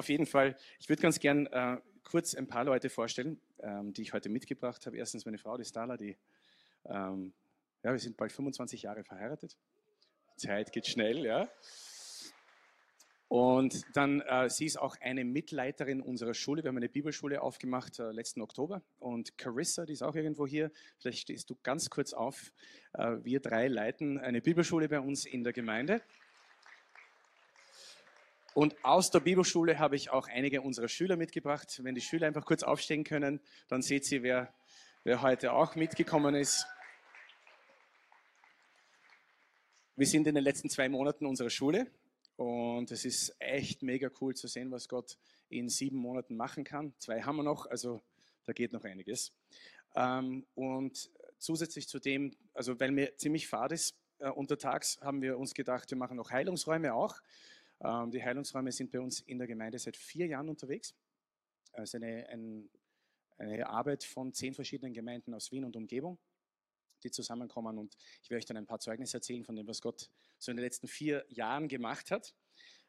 Auf jeden Fall, ich würde ganz gern äh, kurz ein paar Leute vorstellen, ähm, die ich heute mitgebracht habe. Erstens meine Frau, die Stala, die, ähm, ja, wir sind bald 25 Jahre verheiratet. Zeit geht schnell, ja. Und dann, äh, sie ist auch eine Mitleiterin unserer Schule. Wir haben eine Bibelschule aufgemacht äh, letzten Oktober. Und Carissa, die ist auch irgendwo hier. Vielleicht stehst du ganz kurz auf. Äh, wir drei leiten eine Bibelschule bei uns in der Gemeinde. Und aus der Bibelschule habe ich auch einige unserer Schüler mitgebracht. Wenn die Schüler einfach kurz aufstehen können, dann seht ihr, wer, wer heute auch mitgekommen ist. Wir sind in den letzten zwei Monaten unserer Schule und es ist echt mega cool zu sehen, was Gott in sieben Monaten machen kann. Zwei haben wir noch, also da geht noch einiges. Ähm, und zusätzlich zu dem, also weil mir ziemlich fad ist äh, untertags, haben wir uns gedacht, wir machen noch Heilungsräume auch. Ähm, die Heilungsräume sind bei uns in der Gemeinde seit vier Jahren unterwegs. Es ist eine, ein, eine Arbeit von zehn verschiedenen Gemeinden aus Wien und Umgebung die zusammenkommen. Und ich werde euch dann ein paar Zeugnisse erzählen von dem, was Gott so in den letzten vier Jahren gemacht hat.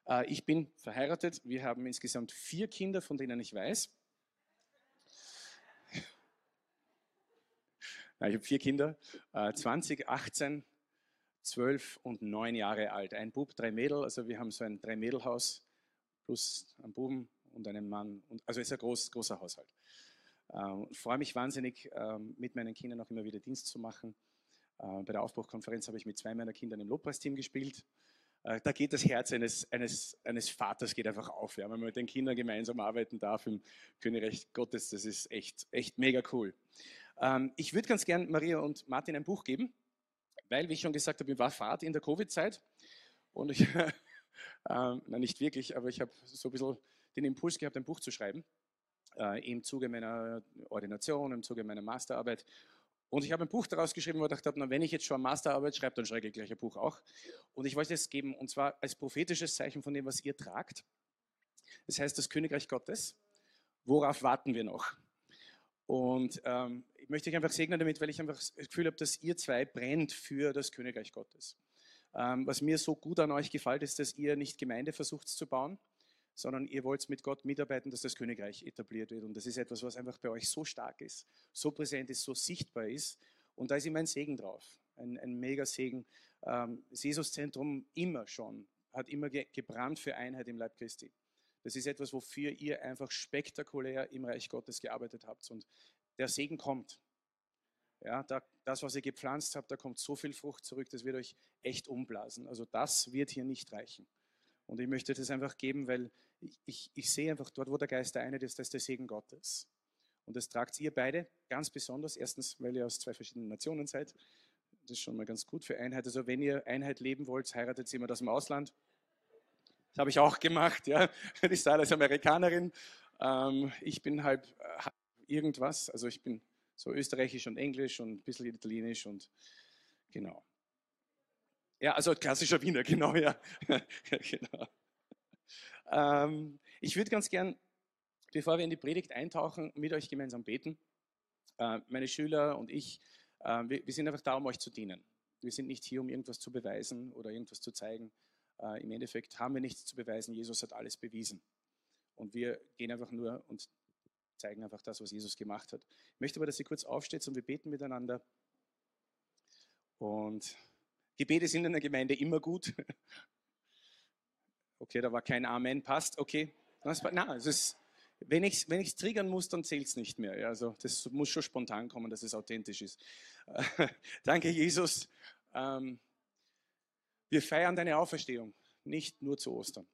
Äh, ich bin verheiratet. Wir haben insgesamt vier Kinder, von denen ich weiß. Ich habe vier Kinder, 20, 18, 12 und 9 Jahre alt. Ein Bub, drei Mädel. Also wir haben so ein Drei-Mädel-Haus plus einen Buben und einen Mann. also es ist ein groß, großer Haushalt. Ähm, ich freue mich wahnsinnig, ähm, mit meinen Kindern auch immer wieder Dienst zu machen. Äh, bei der Aufbruchkonferenz habe ich mit zwei meiner Kinder im Lobpreisteam gespielt. Äh, da geht das Herz eines, eines, eines Vaters geht einfach auf, ja, wenn man mit den Kindern gemeinsam arbeiten darf im Königreich Gottes. Das ist echt, echt mega cool. Ähm, ich würde ganz gern Maria und Martin ein Buch geben, weil, wie ich schon gesagt habe, ich war Fahrt in der Covid-Zeit und ich, ähm, na nicht wirklich, aber ich habe so ein bisschen den Impuls gehabt, ein Buch zu schreiben äh, im Zuge meiner Ordination, im Zuge meiner Masterarbeit. Und ich habe ein Buch daraus geschrieben, wo ich dachte, na, wenn ich jetzt schon Masterarbeit schreibe, dann schreibe ich gleich ein Buch auch. Und ich wollte es geben, und zwar als prophetisches Zeichen von dem, was ihr tragt. Das heißt, das Königreich Gottes. Worauf warten wir noch? Und ähm, ich möchte euch einfach segnen damit, weil ich einfach das Gefühl habe, dass ihr zwei brennt für das Königreich Gottes. Ähm, was mir so gut an euch gefällt, ist, dass ihr nicht Gemeinde versucht zu bauen, sondern ihr wollt mit Gott mitarbeiten, dass das Königreich etabliert wird. Und das ist etwas, was einfach bei euch so stark ist, so präsent ist, so sichtbar ist. Und da ist immer ein Segen drauf, ein, ein mega Segen. Ähm, das Jesuszentrum immer schon, hat immer ge gebrannt für Einheit im Leib Christi. Das ist etwas, wofür ihr einfach spektakulär im Reich Gottes gearbeitet habt. Und der Segen kommt. Ja, da, das, was ihr gepflanzt habt, da kommt so viel Frucht zurück, das wird euch echt umblasen. Also das wird hier nicht reichen. Und ich möchte das einfach geben, weil ich, ich, ich sehe einfach dort, wo der Geist der eine ist, das ist der Segen Gottes. Und das tragt ihr beide ganz besonders. Erstens, weil ihr aus zwei verschiedenen Nationen seid. Das ist schon mal ganz gut für Einheit. Also wenn ihr Einheit leben wollt, heiratet jemand aus dem Ausland. Das habe ich auch gemacht. Ja. Die Sarah ist Amerikanerin. Ähm, ich bin halb äh, irgendwas. Also ich bin so österreichisch und englisch und ein bisschen italienisch und genau. Ja, also klassischer Wiener, genau, ja. genau. Ähm, ich würde ganz gern, bevor wir in die Predigt eintauchen, mit euch gemeinsam beten. Äh, meine Schüler und ich, äh, wir, wir, sind einfach da, um euch zu dienen. Wir sind nicht hier, um irgendwas zu beweisen oder irgendwas zu zeigen. Äh, Im Endeffekt haben wir nichts zu beweisen. Jesus hat alles bewiesen. Und wir gehen einfach nur und zeigen einfach das, was Jesus gemacht hat. Ich möchte aber, dass ihr kurz aufsteht und wir beten miteinander. Und Gebete sind in der Gemeinde immer gut. Okay, da war kein Amen, passt, okay. Na, es ist, wenn ich es wenn triggern muss, dann zählt es nicht mehr. Also das muss schon spontan kommen, dass es authentisch ist. Danke, Jesus. Ähm, wir feiern deine Auferstehung, nicht nur zu Ostern.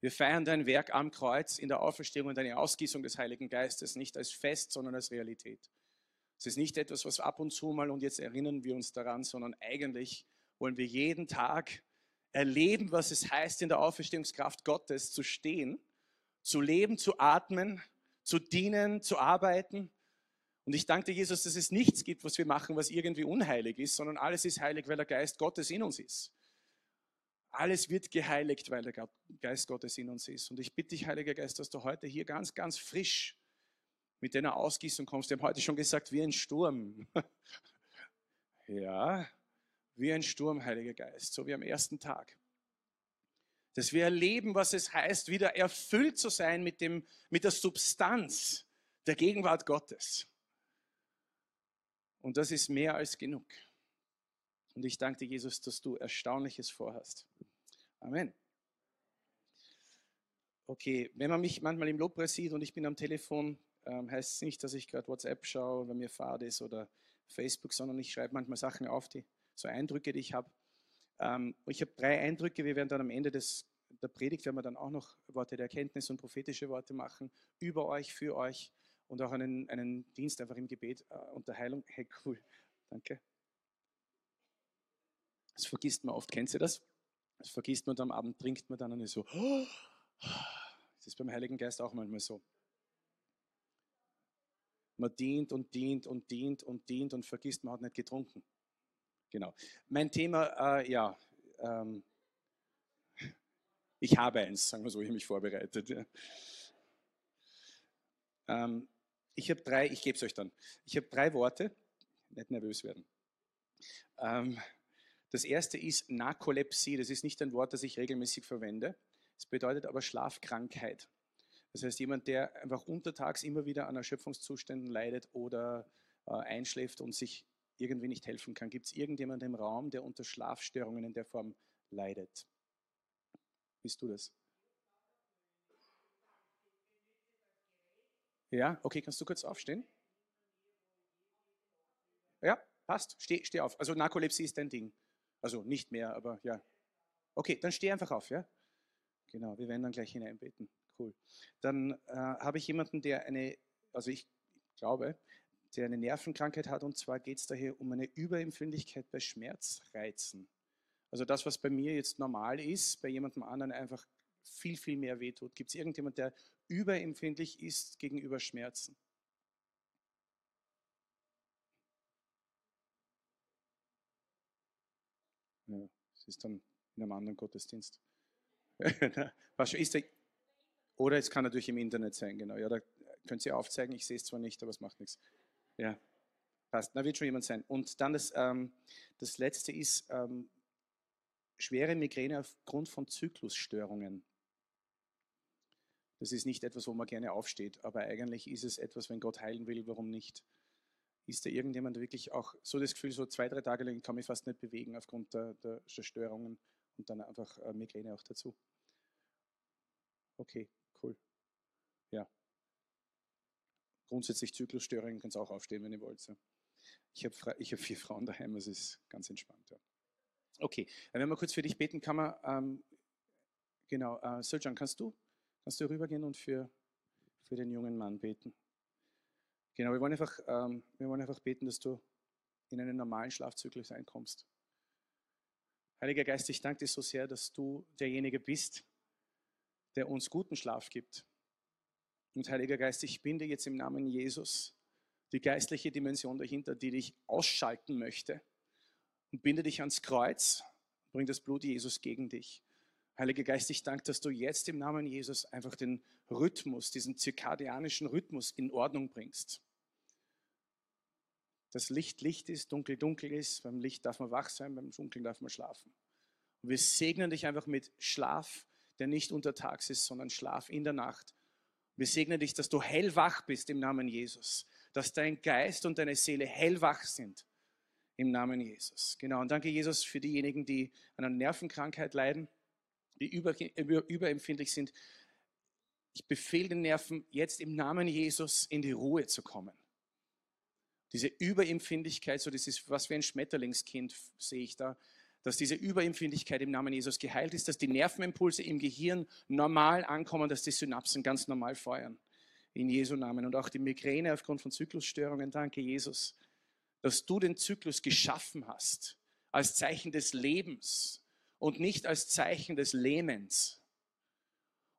Wir feiern dein Werk am Kreuz in der Auferstehung und deine Ausgießung des Heiligen Geistes, nicht als Fest, sondern als Realität. Es ist nicht etwas, was ab und zu mal und jetzt erinnern wir uns daran, sondern eigentlich wollen wir jeden Tag erleben, was es heißt, in der Auferstehungskraft Gottes zu stehen, zu leben, zu atmen, zu dienen, zu arbeiten. Und ich danke dir, Jesus, dass es nichts gibt, was wir machen, was irgendwie unheilig ist, sondern alles ist heilig, weil der Geist Gottes in uns ist. Alles wird geheiligt, weil der Geist Gottes in uns ist. Und ich bitte dich, Heiliger Geist, dass du heute hier ganz, ganz frisch mit deiner Ausgießung kommst. Wir haben heute schon gesagt, wie ein Sturm. ja, wie ein Sturm, Heiliger Geist, so wie am ersten Tag. Dass wir erleben, was es heißt, wieder erfüllt zu sein mit, dem, mit der Substanz der Gegenwart Gottes. Und das ist mehr als genug. Und ich danke dir, Jesus, dass du Erstaunliches vorhast. Amen. Okay, wenn man mich manchmal im Lobpreis sieht und ich bin am Telefon, ähm, heißt es nicht, dass ich gerade WhatsApp schaue, wenn mir Fahrt ist oder Facebook, sondern ich schreibe manchmal Sachen auf, die so Eindrücke, die ich habe. Ähm, ich habe drei Eindrücke. Wir werden dann am Ende des, der Predigt werden wir dann auch noch Worte der Erkenntnis und prophetische Worte machen über euch, für euch und auch einen, einen Dienst einfach im Gebet äh, und der Heilung. Hey, cool, danke. Das vergisst man oft. Kennt ihr das? Das vergisst man dann am Abend, trinkt man dann und ist so. Das ist beim Heiligen Geist auch manchmal so. Man dient und dient und dient und dient und vergisst, man hat nicht getrunken. Genau. Mein Thema, äh, ja, ähm, ich habe eins, sagen wir so, ich habe mich vorbereitet. Ja. Ähm, ich habe drei, ich gebe es euch dann. Ich habe drei Worte, nicht nervös werden. Ähm, das erste ist Narkolepsie. Das ist nicht ein Wort, das ich regelmäßig verwende. Es bedeutet aber Schlafkrankheit. Das heißt, jemand, der einfach untertags immer wieder an Erschöpfungszuständen leidet oder äh, einschläft und sich irgendwie nicht helfen kann. Gibt es irgendjemanden im Raum, der unter Schlafstörungen in der Form leidet? Bist du das? Ja, okay, kannst du kurz aufstehen? Ja, passt. Steh, steh auf. Also Narkolepsie ist dein Ding. Also nicht mehr, aber ja. Okay, dann steh einfach auf, ja? Genau, wir werden dann gleich hineinbeten. Cool. Dann äh, habe ich jemanden, der eine, also ich glaube, der eine Nervenkrankheit hat und zwar geht es daher um eine Überempfindlichkeit bei Schmerzreizen. Also das, was bei mir jetzt normal ist, bei jemandem anderen einfach viel, viel mehr wehtut. Gibt es irgendjemand, der überempfindlich ist gegenüber Schmerzen? Ja, das ist dann in einem anderen Gottesdienst. ist der, oder es kann natürlich im Internet sein, genau. Ja, da könnt ihr aufzeigen. Ich sehe es zwar nicht, aber es macht nichts. Ja, passt. Da wird schon jemand sein. Und dann das, ähm, das letzte ist ähm, schwere Migräne aufgrund von Zyklusstörungen. Das ist nicht etwas, wo man gerne aufsteht, aber eigentlich ist es etwas, wenn Gott heilen will, warum nicht? Ist da irgendjemand wirklich auch so das Gefühl, so zwei, drei Tage lang kann mich fast nicht bewegen aufgrund der, der Störungen und dann einfach Migräne auch dazu? Okay, cool. Ja. Grundsätzlich Zyklusstörungen könnt ihr auch aufstehen, wenn ihr wollt. Ja. Ich habe hab vier Frauen daheim, es ist ganz entspannt. Ja. Okay, wenn wir kurz für dich beten, kann man, ähm, genau, äh, Söljan, kannst du, kannst du rübergehen und für, für den jungen Mann beten? Genau, wir wollen, einfach, ähm, wir wollen einfach beten, dass du in einen normalen Schlafzyklus einkommst. Heiliger Geist, ich danke dir so sehr, dass du derjenige bist, der uns guten Schlaf gibt. Und Heiliger Geist, ich binde jetzt im Namen Jesus die geistliche Dimension dahinter, die dich ausschalten möchte und binde dich ans Kreuz, bring das Blut Jesus gegen dich. Heiliger Geist, ich danke, dass du jetzt im Namen Jesus einfach den Rhythmus, diesen zirkadianischen Rhythmus in Ordnung bringst. Das Licht Licht ist, dunkel dunkel ist. Beim Licht darf man wach sein, beim Dunkeln darf man schlafen. Und wir segnen dich einfach mit Schlaf, der nicht untertags ist, sondern Schlaf in der Nacht. Wir segnen dich, dass du hellwach bist im Namen Jesus, dass dein Geist und deine Seele hellwach sind im Namen Jesus. Genau, und danke Jesus für diejenigen, die an einer Nervenkrankheit leiden, die über, über, überempfindlich sind. Ich befehle den Nerven jetzt im Namen Jesus in die Ruhe zu kommen. Diese Überempfindlichkeit, so das ist was wie ein Schmetterlingskind, sehe ich da, dass diese Überempfindlichkeit im Namen Jesus geheilt ist, dass die Nervenimpulse im Gehirn normal ankommen, dass die Synapsen ganz normal feuern. In Jesu Namen. Und auch die Migräne aufgrund von Zyklusstörungen. Danke, Jesus, dass du den Zyklus geschaffen hast als Zeichen des Lebens und nicht als Zeichen des Lähmens.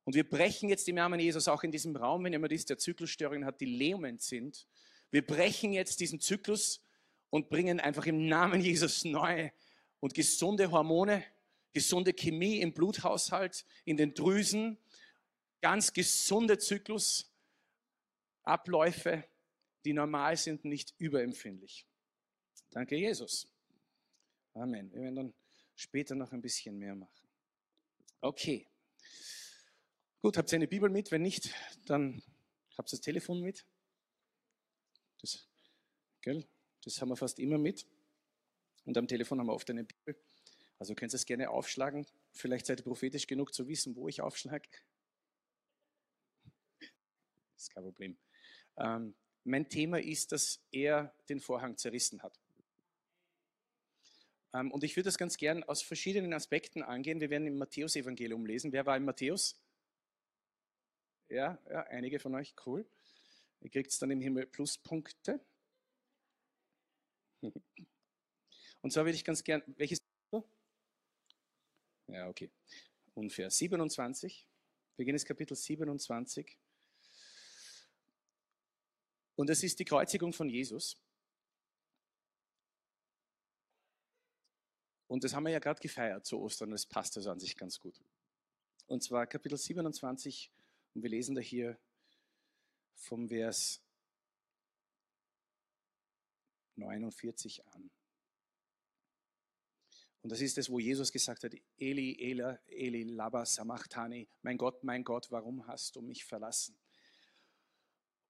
Und wir brechen jetzt im Namen Jesus auch in diesem Raum, wenn jemand ist, der Zyklusstörungen hat, die lähmend sind. Wir brechen jetzt diesen Zyklus und bringen einfach im Namen Jesus neue und gesunde Hormone, gesunde Chemie im Bluthaushalt, in den Drüsen, ganz gesunde Zyklusabläufe, die normal sind, nicht überempfindlich. Danke, Jesus. Amen. Wir werden dann später noch ein bisschen mehr machen. Okay. Gut, habt ihr eine Bibel mit? Wenn nicht, dann habt ihr das Telefon mit. Das, gell? das haben wir fast immer mit. Und am Telefon haben wir oft eine Bibel. Also könnt ihr es gerne aufschlagen. Vielleicht seid ihr prophetisch genug zu wissen, wo ich aufschlage. Das ist kein Problem. Ähm, mein Thema ist, dass er den Vorhang zerrissen hat. Ähm, und ich würde das ganz gern aus verschiedenen Aspekten angehen. Wir werden im Matthäus-Evangelium lesen. Wer war im Matthäus? Ja, ja, einige von euch, cool. Ihr kriegt es dann im Himmel Pluspunkte. Und zwar würde ich ganz gern, welches? Ja, okay. Unfair. 27. Beginn des Kapitel 27. Und es ist die Kreuzigung von Jesus. Und das haben wir ja gerade gefeiert zu Ostern, das passt also an sich ganz gut. Und zwar Kapitel 27, und wir lesen da hier vom Vers 49 an. Und das ist es, wo Jesus gesagt hat, Eli, Ela, Eli, Laba, Samachtani, mein Gott, mein Gott, warum hast du mich verlassen?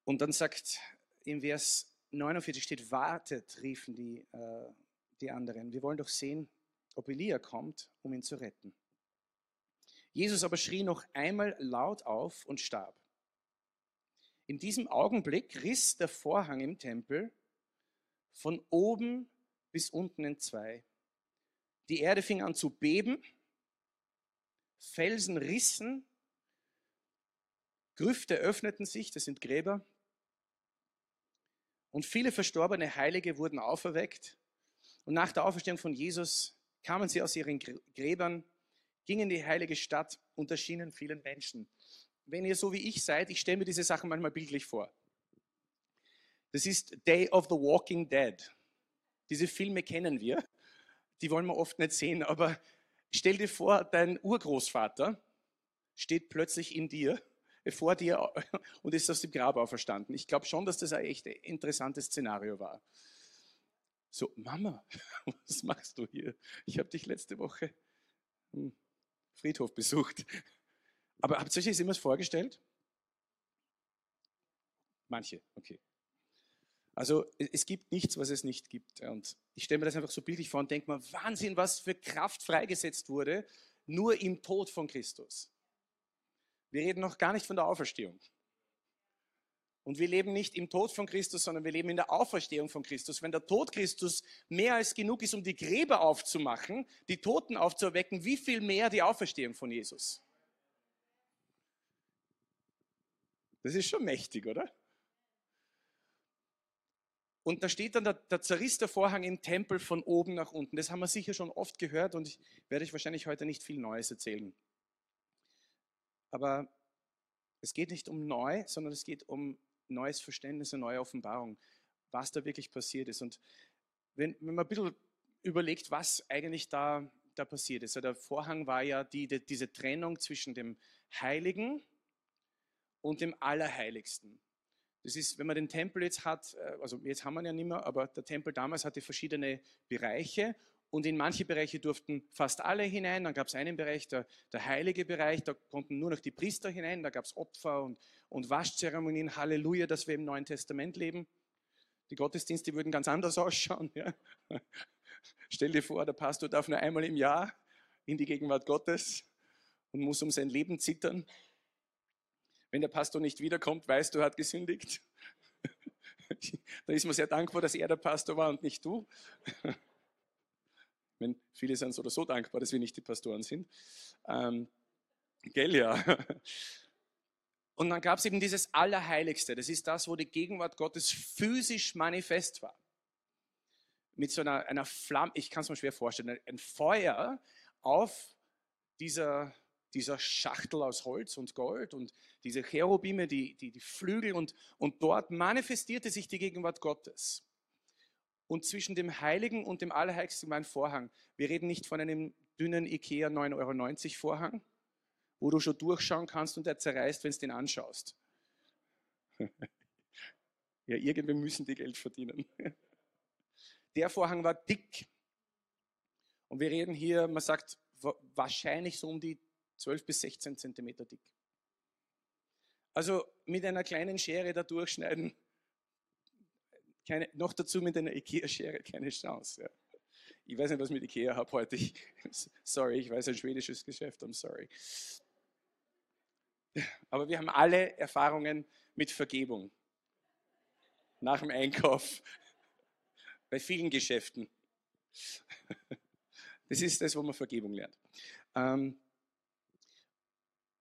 Und dann sagt im Vers 49 steht, wartet, riefen die, äh, die anderen. Wir wollen doch sehen, ob Elia kommt, um ihn zu retten. Jesus aber schrie noch einmal laut auf und starb. In diesem Augenblick riss der Vorhang im Tempel von oben bis unten in zwei. Die Erde fing an zu beben, Felsen rissen, Grüfte öffneten sich, das sind Gräber, und viele verstorbene Heilige wurden auferweckt. Und nach der Auferstehung von Jesus kamen sie aus ihren Gräbern, gingen in die heilige Stadt und erschienen vielen Menschen. Wenn ihr so wie ich seid, ich stelle mir diese Sachen manchmal bildlich vor. Das ist Day of the Walking Dead. Diese Filme kennen wir, die wollen wir oft nicht sehen, aber stell dir vor, dein Urgroßvater steht plötzlich in dir, vor dir und ist aus dem Grab auferstanden. Ich glaube schon, dass das ein echt interessantes Szenario war. So, Mama, was machst du hier? Ich habe dich letzte Woche im Friedhof besucht. Aber habt ihr euch das immer vorgestellt? Manche, okay. Also es gibt nichts, was es nicht gibt. Und ich stelle mir das einfach so bildlich vor und denke mir, Wahnsinn, was für Kraft freigesetzt wurde, nur im Tod von Christus. Wir reden noch gar nicht von der Auferstehung. Und wir leben nicht im Tod von Christus, sondern wir leben in der Auferstehung von Christus. Wenn der Tod Christus mehr als genug ist, um die Gräber aufzumachen, die Toten aufzuerwecken, wie viel mehr die Auferstehung von Jesus? Das ist schon mächtig, oder? Und da steht dann, der, der zerriss der Vorhang im Tempel von oben nach unten. Das haben wir sicher schon oft gehört und ich werde euch wahrscheinlich heute nicht viel Neues erzählen. Aber es geht nicht um neu, sondern es geht um neues Verständnis, eine neue Offenbarung, was da wirklich passiert ist. Und wenn, wenn man ein bisschen überlegt, was eigentlich da, da passiert ist. Also der Vorhang war ja die, die, diese Trennung zwischen dem Heiligen und dem Allerheiligsten. Das ist, wenn man den Tempel jetzt hat, äh, also jetzt haben wir ihn ja nicht mehr, aber der Tempel damals hatte verschiedene Bereiche und in manche Bereiche durften fast alle hinein. Dann gab es einen Bereich, der, der heilige Bereich, da konnten nur noch die Priester hinein. Da gab es Opfer und, und Waschzeremonien. Halleluja, dass wir im Neuen Testament leben. Die Gottesdienste würden ganz anders ausschauen. Ja. Stell dir vor, der Pastor darf nur einmal im Jahr in die Gegenwart Gottes und muss um sein Leben zittern. Wenn der Pastor nicht wiederkommt, weißt du, er hat gesündigt. da ist man sehr dankbar, dass er der Pastor war und nicht du. Wenn viele sind so oder so dankbar, dass wir nicht die Pastoren sind. Ähm, gell, ja. Und dann gab es eben dieses Allerheiligste. Das ist das, wo die Gegenwart Gottes physisch manifest war. Mit so einer, einer Flamme, ich kann es mir schwer vorstellen, ein Feuer auf dieser, dieser Schachtel aus Holz und Gold und diese Cherubime, die, die, die Flügel und, und dort manifestierte sich die Gegenwart Gottes und zwischen dem Heiligen und dem Allerheiligsten war ein Vorhang. Wir reden nicht von einem dünnen Ikea 9,90 Euro Vorhang, wo du schon durchschauen kannst und der zerreißt, wenn du den anschaust. ja, irgendwie müssen die Geld verdienen. Der Vorhang war dick. Und wir reden hier, man sagt, wahrscheinlich so um die 12 bis 16 Zentimeter dick. Also mit einer kleinen Schere da durchschneiden, keine, noch dazu mit einer Ikea-Schere, keine Chance. Ja. Ich weiß nicht, was ich mit Ikea habe heute. Ich, sorry, ich weiß ein schwedisches Geschäft, I'm sorry. Aber wir haben alle Erfahrungen mit Vergebung. Nach dem Einkauf. Bei vielen Geschäften. Das ist das, wo man Vergebung lernt. Ähm,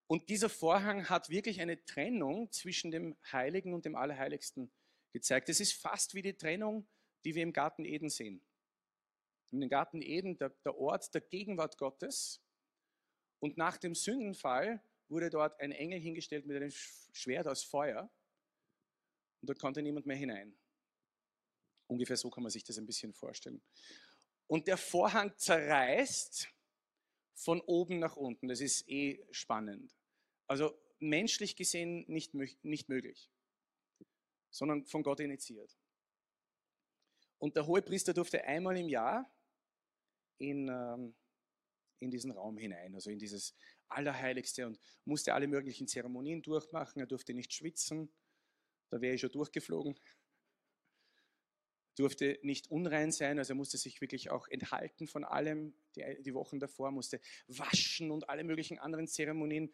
und dieser Vorhang hat wirklich eine Trennung zwischen dem Heiligen und dem Allerheiligsten gezeigt. Es ist fast wie die Trennung, die wir im Garten Eden sehen. Dem Garten Eden, der, der Ort der Gegenwart Gottes. Und nach dem Sündenfall wurde dort ein Engel hingestellt mit einem Schwert aus Feuer. Und dort konnte niemand mehr hinein. Ungefähr so kann man sich das ein bisschen vorstellen. Und der Vorhang zerreißt von oben nach unten. Das ist eh spannend. Also menschlich gesehen nicht, nicht möglich, sondern von Gott initiiert. Und der hohe Priester durfte einmal im Jahr in, ähm, in diesen Raum hinein, also in dieses Allerheiligste und musste alle möglichen Zeremonien durchmachen. Er durfte nicht schwitzen, da wäre ich schon durchgeflogen durfte nicht unrein sein, also er musste sich wirklich auch enthalten von allem. Die, die Wochen davor musste waschen und alle möglichen anderen Zeremonien.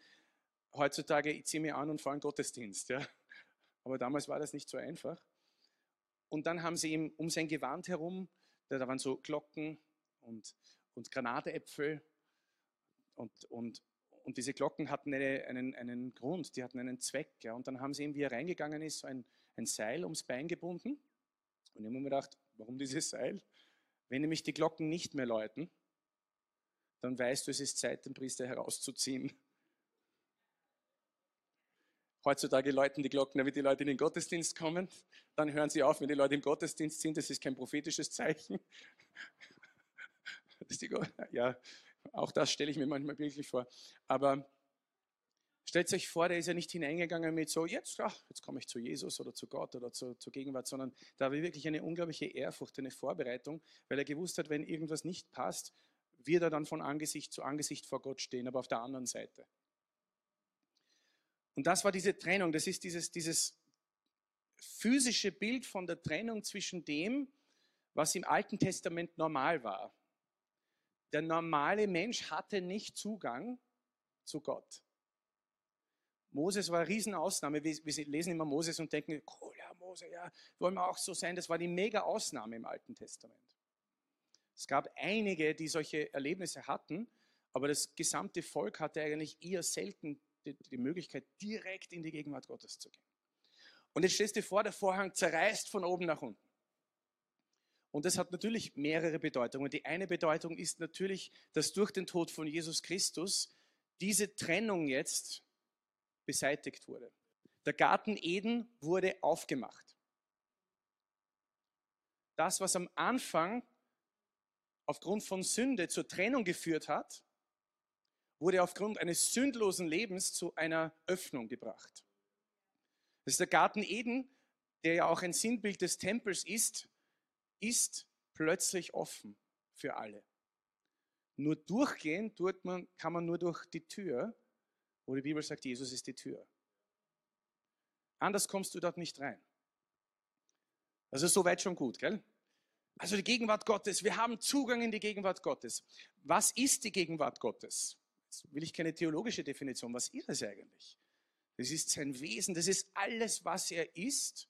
Heutzutage, ich ziehe mir an und fahre einen Gottesdienst. Ja. Aber damals war das nicht so einfach. Und dann haben sie ihm um sein Gewand herum, da, waren so Glocken und, und Granatäpfel und, und, und diese Glocken hatten eine, einen, einen Grund, die hatten einen Zweck. Ja. Und dann haben sie ihm, wie er reingegangen ist, so ein, ein Seil ums Bein gebunden und ich habe mir gedacht, warum dieses Seil? Wenn nämlich die Glocken nicht mehr läuten, dann weißt du, es ist Zeit, den Priester herauszuziehen. Heutzutage läuten die Glocken, damit die Leute in den Gottesdienst kommen. Dann hören sie auf, wenn die Leute im Gottesdienst sind. Das ist kein prophetisches Zeichen. ja, auch das stelle ich mir manchmal bildlich vor. Aber Stellt euch vor, der ist ja nicht hineingegangen mit so, jetzt, ach, jetzt komme ich zu Jesus oder zu Gott oder zu, zur Gegenwart, sondern da war wirklich eine unglaubliche Ehrfurcht, eine Vorbereitung, weil er gewusst hat, wenn irgendwas nicht passt, wird er dann von Angesicht zu Angesicht vor Gott stehen, aber auf der anderen Seite. Und das war diese Trennung, das ist dieses, dieses physische Bild von der Trennung zwischen dem, was im Alten Testament normal war. Der normale Mensch hatte nicht Zugang zu Gott. Moses war eine Riesenausnahme. Wir, lesen immer Moses und denken, cool, ja, Mose, ja, wollen wir auch so sein. Das war die mega Ausnahme im Alten Testament. Es gab einige, die solche Erlebnisse hatten, aber das gesamte Volk hatte eigentlich eher selten die, die Möglichkeit, direkt in die Gegenwart Gottes zu gehen. Und jetzt stellst du dir vor, der Vorhang zerreißt von oben nach unten. Und das hat natürlich mehrere Bedeutungen. Die eine Bedeutung ist natürlich, dass durch den Tod von Jesus Christus diese Trennung jetzt beseitigt wurde. Der Garten Eden wurde aufgemacht. Das, was am Anfang aufgrund von Sünde zur Trennung geführt hat, wurde aufgrund eines sündlosen Lebens zu einer Öffnung gebracht. Das ist der Garten Eden, der ja auch ein Sinnbild des Tempels ist, ist plötzlich offen für alle. Nur durchgehen tut man, kann man nur durch die Tür, wo die Bibel sagt, Jesus ist die Tür. Anders kommst du dort nicht rein. Also soweit schon gut, gell? Also die Gegenwart Gottes, wir haben Zugang in die Gegenwart Gottes. Was ist die Gegenwart Gottes? Will ich keine theologische Definition. Was ist es eigentlich? Das ist sein Wesen, das ist alles, was er ist.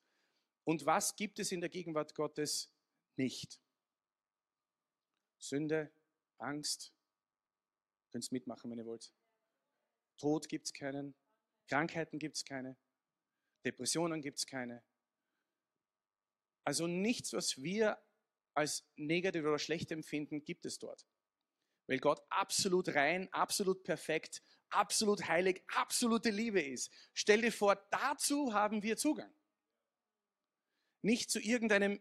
Und was gibt es in der Gegenwart Gottes nicht? Sünde, Angst. Könnt ihr mitmachen, wenn ihr wollt. Tod gibt es keinen, Krankheiten gibt es keine, Depressionen gibt es keine. Also nichts, was wir als negativ oder schlecht empfinden, gibt es dort. Weil Gott absolut rein, absolut perfekt, absolut heilig, absolute Liebe ist. Stell dir vor, dazu haben wir Zugang. Nicht zu irgendeinem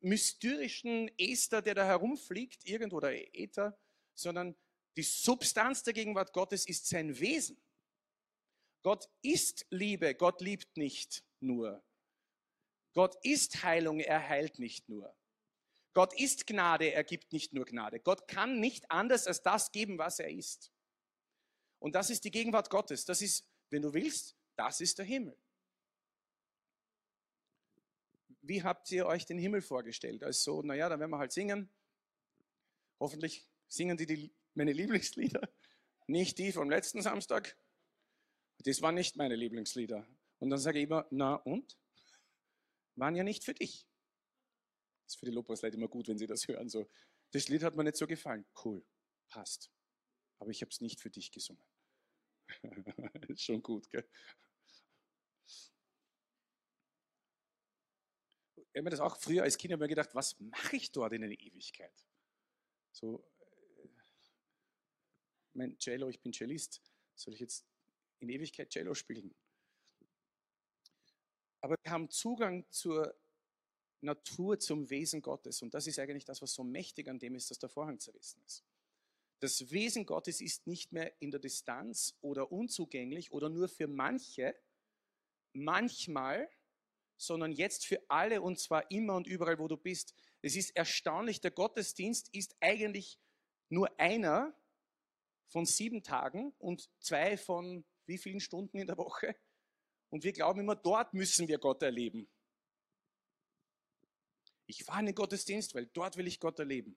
mysterischen Ester, der da herumfliegt, irgendwo oder Äther, sondern die Substanz der Gegenwart Gottes ist sein Wesen. Gott ist Liebe, Gott liebt nicht nur. Gott ist Heilung, er heilt nicht nur. Gott ist Gnade, er gibt nicht nur Gnade. Gott kann nicht anders als das geben, was er ist. Und das ist die Gegenwart Gottes. Das ist, wenn du willst, Das ist der Himmel. Wie habt ihr euch den Himmel vorgestellt? Also, naja, dann werden wir halt singen. Hoffentlich singen die, die meine Lieblingslieder, nicht die vom letzten Samstag. Das waren nicht meine Lieblingslieder. Und dann sage ich immer, na und? Waren ja nicht für dich. Ist für die Lobpreisleute immer gut, wenn sie das hören. So, das Lied hat mir nicht so gefallen. Cool, passt. Aber ich habe es nicht für dich gesungen. ist schon gut, gell? Ich habe mir das auch früher als Kind immer gedacht, was mache ich dort in der Ewigkeit? So, äh, mein Cello, ich bin Cellist, soll ich jetzt in Ewigkeit Cello spielen? Aber wir haben Zugang zur Natur, zum Wesen Gottes. Und das ist eigentlich das, was so mächtig an dem ist, dass der Vorhang zerrissen ist. Das Wesen Gottes ist nicht mehr in der Distanz oder unzugänglich oder nur für manche, manchmal, sondern jetzt für alle und zwar immer und überall, wo du bist. Es ist erstaunlich, der Gottesdienst ist eigentlich nur einer von sieben Tagen und zwei von wie vielen Stunden in der Woche? Und wir glauben immer, dort müssen wir Gott erleben. Ich fahre in den Gottesdienst, weil dort will ich Gott erleben.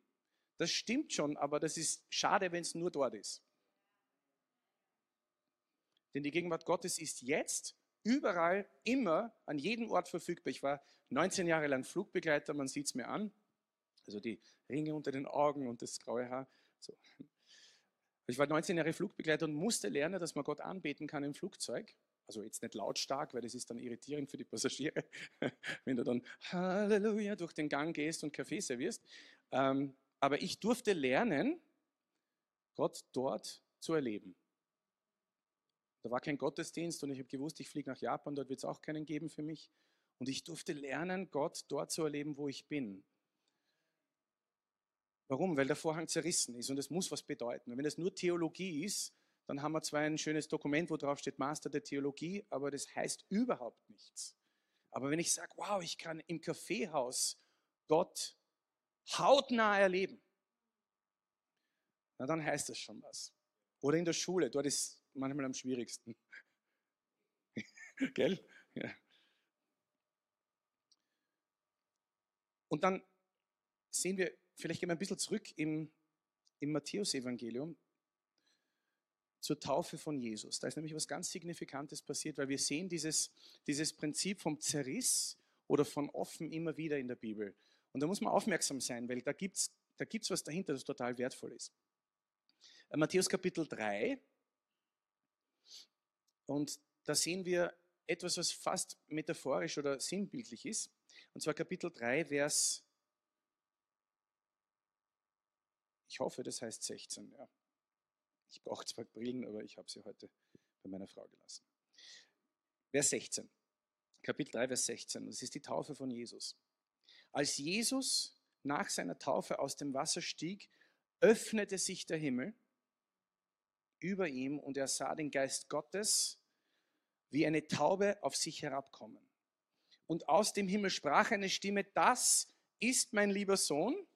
Das stimmt schon, aber das ist schade, wenn es nur dort ist. Denn die Gegenwart Gottes ist jetzt überall, immer, an jedem Ort verfügbar. Ich war 19 Jahre lang Flugbegleiter, man sieht es mir an. Also die Ringe unter den Augen und das graue Haar. So. Ich war 19 Jahre Flugbegleiter und musste lernen, dass man Gott anbeten kann im Flugzeug. Also jetzt nicht lautstark, weil das ist dann irritierend für die Passagiere, wenn du dann Halleluja durch den Gang gehst und Kaffee servierst. Ähm, aber ich durfte lernen, Gott dort zu erleben. Da war kein Gottesdienst und ich habe gewusst, ich fliege nach Japan, dort wird es auch keinen geben für mich. Und ich durfte lernen, Gott dort zu erleben, wo ich bin. Warum? Weil der Vorhang zerrissen ist und es muss was bedeuten. Und wenn es nur Theologie ist, dann haben wir zwar ein schönes Dokument, wo drauf steht Master der Theologie, aber das heißt überhaupt nichts. Aber wenn ich sage, wow, ich kann im Kaffeehaus Gott hautnah erleben, na dann heißt das schon was. Oder in der Schule, dort ist manchmal am schwierigsten. Gell? Ja. Und dann sehen wir, vielleicht gehen wir ein bisschen zurück im, im Matthäus-Evangelium zur Taufe von Jesus. Da ist nämlich was ganz Signifikantes passiert, weil wir sehen dieses, dieses Prinzip vom Zerriss oder von offen immer wieder in der Bibel. Und da muss man aufmerksam sein, weil da gibt es da gibt's was dahinter, das total wertvoll ist. Äh, Matthäus Kapitel 3. Und da sehen wir etwas, was fast metaphorisch oder sinnbildlich ist. Und zwar Kapitel 3, Vers, ich hoffe, das heißt 16. Ja. Ich brauche zwar Brillen, aber ich habe sie heute bei meiner Frau gelassen. Vers 16. Kapitel 3, Vers 16. Das ist die Taufe von Jesus. Als Jesus nach seiner Taufe aus dem Wasser stieg, öffnete sich der Himmel über ihm und er sah den Geist Gottes wie eine Taube auf sich herabkommen. Und aus dem Himmel sprach eine Stimme, das ist mein lieber Sohn,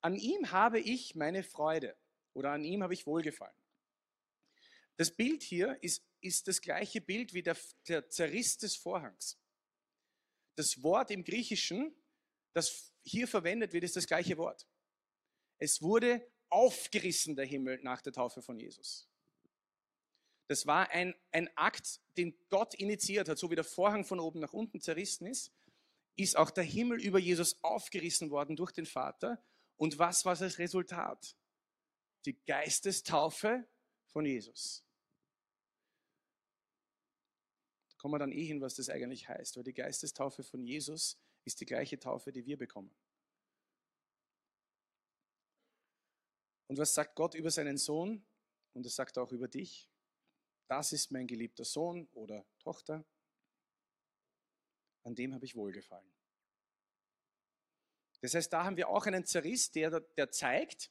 an ihm habe ich meine Freude oder an ihm habe ich wohlgefallen. Das Bild hier ist, ist das gleiche Bild wie der, der Zerriss des Vorhangs. Das Wort im Griechischen, das hier verwendet wird, ist das gleiche Wort. Es wurde aufgerissen, der Himmel, nach der Taufe von Jesus. Das war ein, ein Akt, den Gott initiiert hat, so wie der Vorhang von oben nach unten zerrissen ist, ist auch der Himmel über Jesus aufgerissen worden durch den Vater. Und was war das Resultat? Die Geistestaufe von Jesus. Da kommen wir dann eh hin, was das eigentlich heißt, weil die Geistestaufe von Jesus ist die gleiche Taufe, die wir bekommen. Und was sagt Gott über seinen Sohn? Und das sagt er auch über dich. Das ist mein geliebter Sohn oder Tochter. An dem habe ich wohlgefallen. Das heißt, da haben wir auch einen Zerriss, der, der zeigt,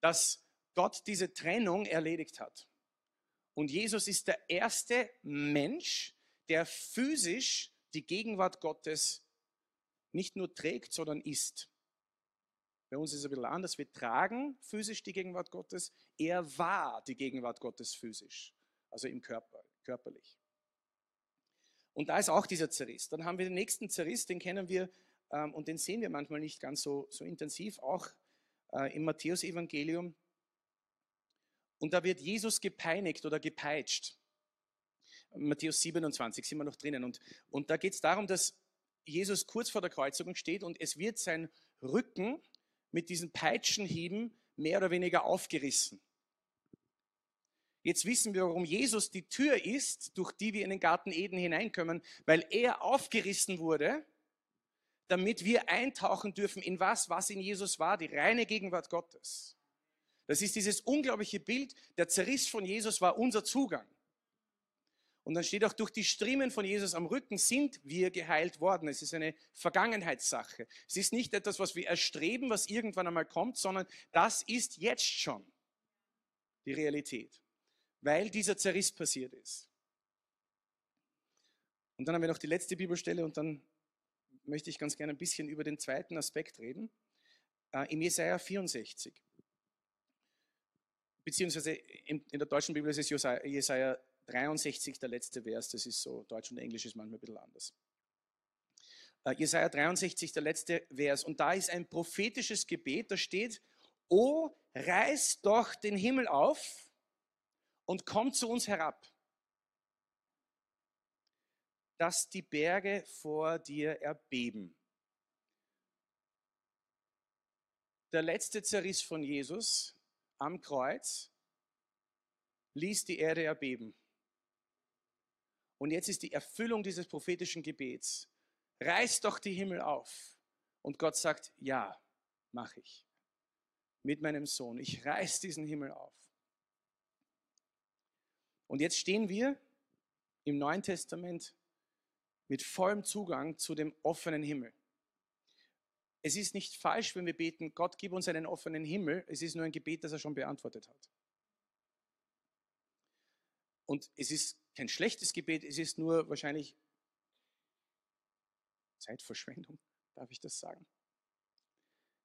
dass Gott diese Trennung erledigt hat. Und Jesus ist der erste Mensch, der physisch die Gegenwart Gottes nicht nur trägt, sondern ist. Bei uns ist es ein bisschen anders. Wir tragen physisch die Gegenwart Gottes. Er war die Gegenwart Gottes physisch, also im Körper, körperlich. Und da ist auch dieser Zerriss. Dann haben wir den nächsten Zerriss, den kennen wir ähm, und den sehen wir manchmal nicht ganz so, so intensiv, auch äh, im Matthäusevangelium. Und da wird Jesus gepeinigt oder gepeitscht. Matthäus 27 sind wir noch drinnen. Und, und da geht es darum, dass Jesus kurz vor der Kreuzigung steht und es wird sein Rücken mit diesen Peitschenhieben mehr oder weniger aufgerissen. Jetzt wissen wir, warum Jesus die Tür ist, durch die wir in den Garten Eden hineinkommen, weil er aufgerissen wurde, damit wir eintauchen dürfen in was, was in Jesus war, die reine Gegenwart Gottes. Das ist dieses unglaubliche Bild, der Zerriss von Jesus war unser Zugang. Und dann steht auch, durch die Striemen von Jesus am Rücken sind wir geheilt worden. Es ist eine Vergangenheitssache. Es ist nicht etwas, was wir erstreben, was irgendwann einmal kommt, sondern das ist jetzt schon die Realität, weil dieser Zerriss passiert ist. Und dann haben wir noch die letzte Bibelstelle und dann möchte ich ganz gerne ein bisschen über den zweiten Aspekt reden. Äh, Im Jesaja 64. Beziehungsweise in, der deutschen Bibel ist es Jesaja 63, der letzte Vers, das ist so, Deutsch und Englisch ist manchmal ein bisschen anders. Uh, Jesaja 63, der letzte Vers. Und da ist ein prophetisches Gebet, da steht, O, reiß doch den Himmel auf und komm zu uns herab, dass die Berge vor dir erbeben. Der letzte Zerriss von Jesus am Kreuz ließ die Erde erbeben. Und jetzt ist die Erfüllung dieses prophetischen Gebets. Reiß doch die Himmel auf. Und Gott sagt, ja, mache ich. Mit meinem Sohn. Ich reiß diesen Himmel auf. Und jetzt stehen wir im Neuen Testament mit vollem Zugang zu dem offenen Himmel. Es ist nicht falsch, wenn wir beten, Gott gib uns einen offenen Himmel. Es ist nur ein Gebet, das er schon beantwortet hat. Und es ist kein schlechtes Gebet, es ist nur wahrscheinlich Zeitverschwendung, darf ich das sagen?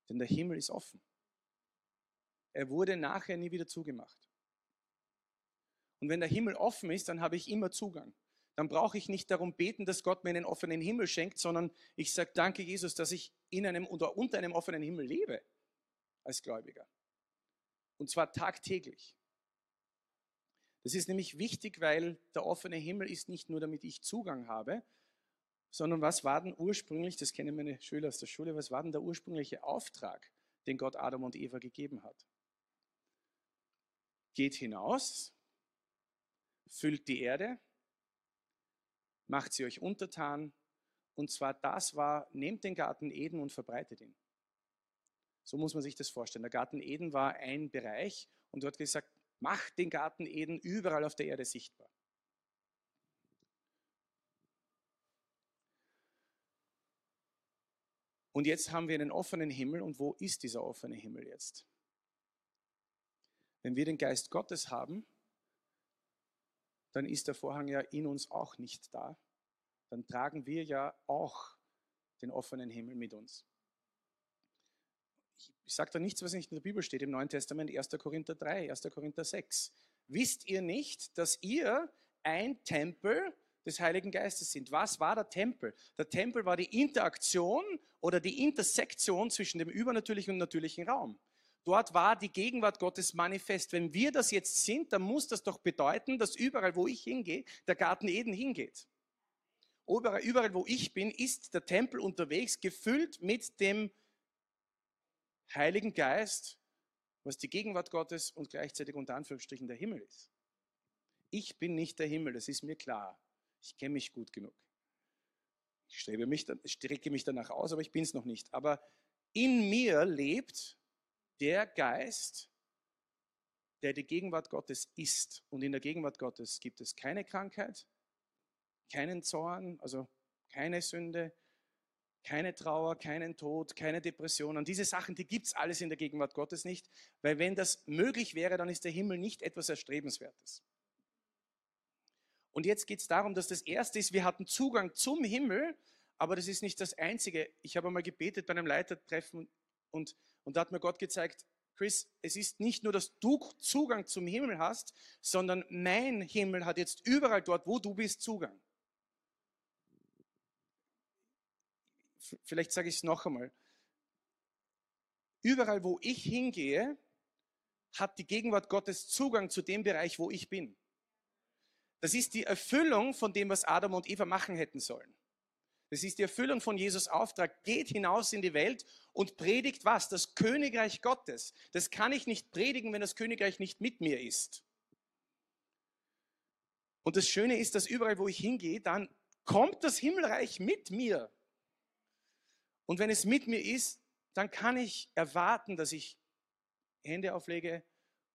Denn der Himmel ist offen. Er wurde nachher nie wieder zugemacht. Und wenn der Himmel offen ist, dann habe ich immer Zugang. Dann brauche ich nicht darum beten, dass Gott mir einen offenen Himmel schenkt, sondern ich sage, danke Jesus, dass ich in einem oder unter einem offenen Himmel lebe als Gläubiger. Und zwar tagtäglich. Das ist nämlich wichtig, weil der offene Himmel ist nicht nur, damit ich Zugang habe, sondern was war denn ursprünglich, das kennen meine Schüler aus der Schule, was war denn der ursprüngliche Auftrag, den Gott Adam und Eva gegeben hat? Geht hinaus, füllt die Erde, macht sie euch untertan, und zwar das war, nehmt den Garten Eden und verbreitet ihn. So muss man sich das vorstellen. Der Garten Eden war ein Bereich und dort gesagt, Macht den Garten Eden überall auf der Erde sichtbar. Und jetzt haben wir einen offenen Himmel. Und wo ist dieser offene Himmel jetzt? Wenn wir den Geist Gottes haben, dann ist der Vorhang ja in uns auch nicht da. Dann tragen wir ja auch den offenen Himmel mit uns ich sage da nichts, was nicht in der Bibel steht, im Neuen Testament, 1. Korinther 3, 1. Korinther 6. Wisst ihr nicht, dass ihr ein Tempel des Heiligen Geistes sind? Was war der Tempel? Der Tempel war die Interaktion oder die Intersektion zwischen dem übernatürlichen und natürlichen Raum. Dort war die Gegenwart Gottes manifest. Wenn wir das jetzt sind, dann muss das doch bedeuten, dass überall, wo ich hingehe, der Garten Eden hingeht. Überall, überall wo ich bin, ist der Tempel unterwegs, gefüllt mit dem Heiligen Geist, was die Gegenwart Gottes und gleichzeitig unter Anführungsstrichen der Himmel ist. Ich bin nicht der Himmel, das ist mir klar. Ich kenne mich gut genug. Ich strebe mich, strecke mich danach aus, aber ich bin es noch nicht. Aber in mir lebt der Geist, der die Gegenwart Gottes ist. Und in der Gegenwart Gottes gibt es keine Krankheit, keinen Zorn, also keine Sünde, keine Trauer, keinen Tod, keine Depression. Und diese Sachen, die gibt es alles in der Gegenwart Gottes nicht, weil wenn das möglich wäre, dann ist der Himmel nicht etwas Erstrebenswertes. Und jetzt geht es darum, dass das Erste ist, wir hatten Zugang zum Himmel, aber das ist nicht das Einzige. Ich habe einmal gebetet bei einem Leitertreffen und, und da hat mir Gott gezeigt, Chris, es ist nicht nur, dass du Zugang zum Himmel hast, sondern mein Himmel hat jetzt überall dort, wo du bist, Zugang. Vielleicht sage ich es noch einmal. Überall, wo ich hingehe, hat die Gegenwart Gottes Zugang zu dem Bereich, wo ich bin. Das ist die Erfüllung von dem, was Adam und Eva machen hätten sollen. Das ist die Erfüllung von Jesus Auftrag. Geht hinaus in die Welt und predigt was? Das Königreich Gottes. Das kann ich nicht predigen, wenn das Königreich nicht mit mir ist. Und das Schöne ist, dass überall, wo ich hingehe, dann kommt das Himmelreich mit mir. Und wenn es mit mir ist, dann kann ich erwarten, dass ich Hände auflege,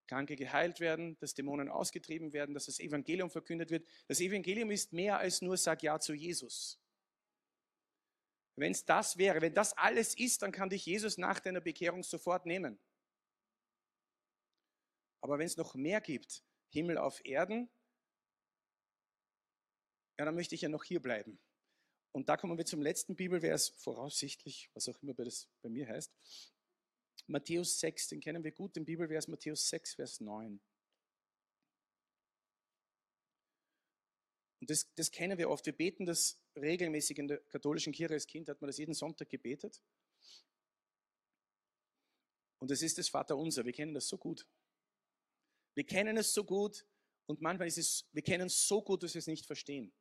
Kranke geheilt werden, dass Dämonen ausgetrieben werden, dass das Evangelium verkündet wird. Das Evangelium ist mehr als nur sag ja zu Jesus. Wenn es das wäre, wenn das alles ist, dann kann dich Jesus nach deiner Bekehrung sofort nehmen. Aber wenn es noch mehr gibt, Himmel auf Erden, ja, dann möchte ich ja noch hier bleiben. Und da kommen wir zum letzten Bibelvers, voraussichtlich, was auch immer das bei mir heißt. Matthäus 6, den kennen wir gut, den Bibelvers Matthäus 6, Vers 9. Und das, das kennen wir oft. Wir beten das regelmäßig in der katholischen Kirche. Als Kind hat man das jeden Sonntag gebetet. Und das ist das Vaterunser. Wir kennen das so gut. Wir kennen es so gut und manchmal ist es, wir kennen es so gut, dass wir es nicht verstehen.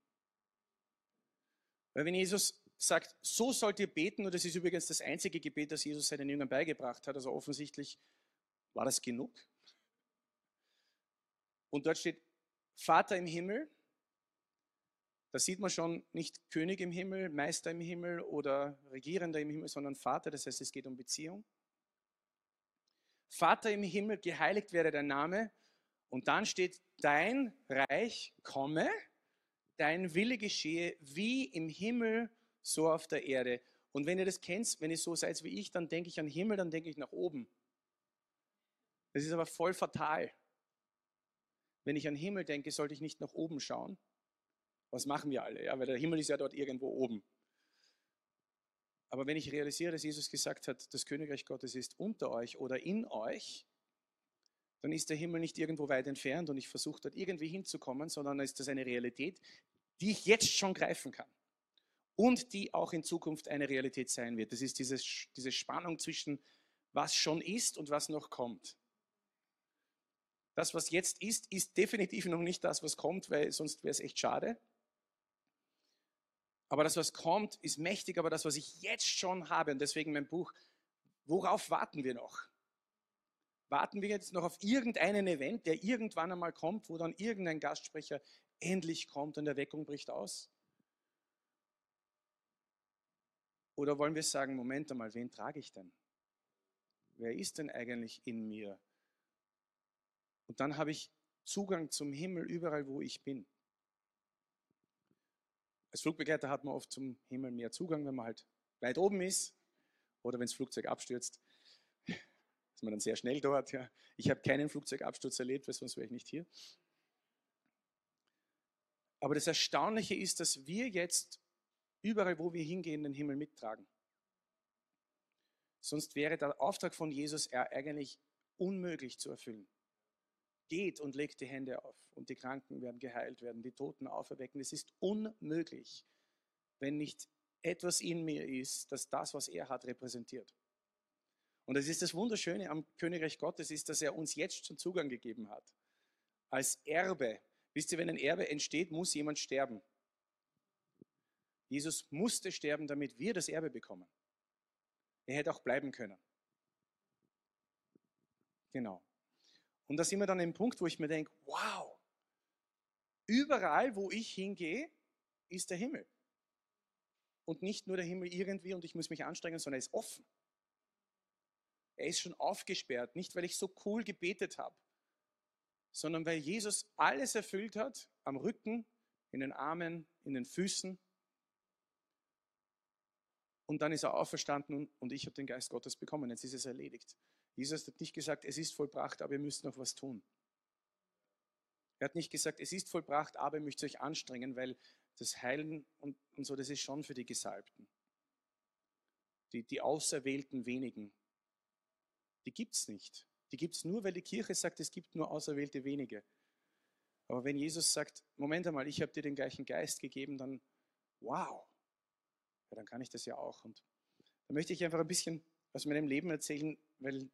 Weil wenn Jesus sagt, so sollt ihr beten, und das ist übrigens das einzige Gebet, das Jesus seinen Jüngern beigebracht hat, also offensichtlich war das genug. Und dort steht, Vater im Himmel, da sieht man schon nicht König im Himmel, Meister im Himmel oder Regierender im Himmel, sondern Vater. Das heißt, es geht um Beziehung. Vater im Himmel, geheiligt werde dein Name. Und dann steht, dein Reich komme, dein Wille geschehe, wie im Himmel, so auf der Erde. Und wenn ihr das kennt, wenn ihr so seid wie ich, dann denke ich an Himmel, dann denke ich nach oben. Das ist aber voll fatal. Wenn ich an Himmel denke, sollte ich nicht nach oben schauen, was machen wir alle? Ja, weil der Himmel ist ja dort irgendwo oben. Aber wenn ich realisiere, dass Jesus gesagt hat, das Königreich Gottes ist unter euch oder in euch, dann ist der Himmel nicht irgendwo weit entfernt und ich versuche dort irgendwie hinzukommen, sondern ist das eine Realität, die ich jetzt schon greifen kann und die auch in Zukunft eine Realität sein wird. Das ist dieses, diese Spannung zwischen was schon ist und was noch kommt. Das, was jetzt ist, ist definitiv noch nicht das, was kommt, weil sonst wäre es echt schade. Aber das, was kommt, ist mächtig, aber das, was ich jetzt schon habe, und deswegen mein Buch, worauf warten wir noch? Warten wir jetzt noch auf irgendeinen Event, der irgendwann einmal kommt, wo dann irgendein Gastsprecher endlich kommt und Erweckung bricht aus? Oder wollen wir sagen, Moment einmal, wen trage ich denn? Wer ist denn eigentlich in mir? Und dann habe ich Zugang zum Himmel überall, wo ich bin. Als Flugbegleiter hat man oft zum Himmel mehr Zugang, wenn man halt weit oben ist oder wenn das Flugzeug abstürzt. Ist man dann sehr schnell dort. Ja. Ich habe keinen Flugzeugabsturz erlebt, weil sonst wäre ich nicht hier. Aber das Erstaunliche ist, dass wir jetzt überall, wo wir hingehen, den Himmel mittragen. Sonst wäre der Auftrag von Jesus eigentlich unmöglich zu erfüllen. Geht und legt die Hände auf und die Kranken werden geheilt werden, die Toten auferwecken. Es ist unmöglich, wenn nicht etwas in mir ist, das das, was er hat, repräsentiert. Und das ist das Wunderschöne am Königreich Gottes, ist, dass er uns jetzt schon Zugang gegeben hat. Als Erbe. Wisst ihr, wenn ein Erbe entsteht, muss jemand sterben. Jesus musste sterben, damit wir das Erbe bekommen. Er hätte auch bleiben können. Genau. Und da sind wir dann im Punkt, wo ich mir denke, wow, überall, wo ich hingehe, ist der Himmel. Und nicht nur der Himmel irgendwie und ich muss mich anstrengen, sondern er ist offen. Er ist schon aufgesperrt, nicht weil ich so cool gebetet habe, sondern weil Jesus alles erfüllt hat, am Rücken, in den Armen, in den Füßen. Und dann ist er auferstanden und ich habe den Geist Gottes bekommen. Jetzt ist es erledigt. Jesus hat nicht gesagt, es ist vollbracht, aber ihr müsst noch was tun. Er hat nicht gesagt, es ist vollbracht, aber ihr müsst euch anstrengen, weil das Heilen und, und so, das ist schon für die Gesalbten. Die, die auserwählten wenigen. Die gibt es nicht. Die gibt es nur, weil die Kirche sagt, es gibt nur auserwählte wenige. Aber wenn Jesus sagt, Moment einmal, ich habe dir den gleichen Geist gegeben, dann wow. ja, dann kann ich das ja auch. Und da möchte ich einfach ein bisschen aus meinem Leben erzählen, weil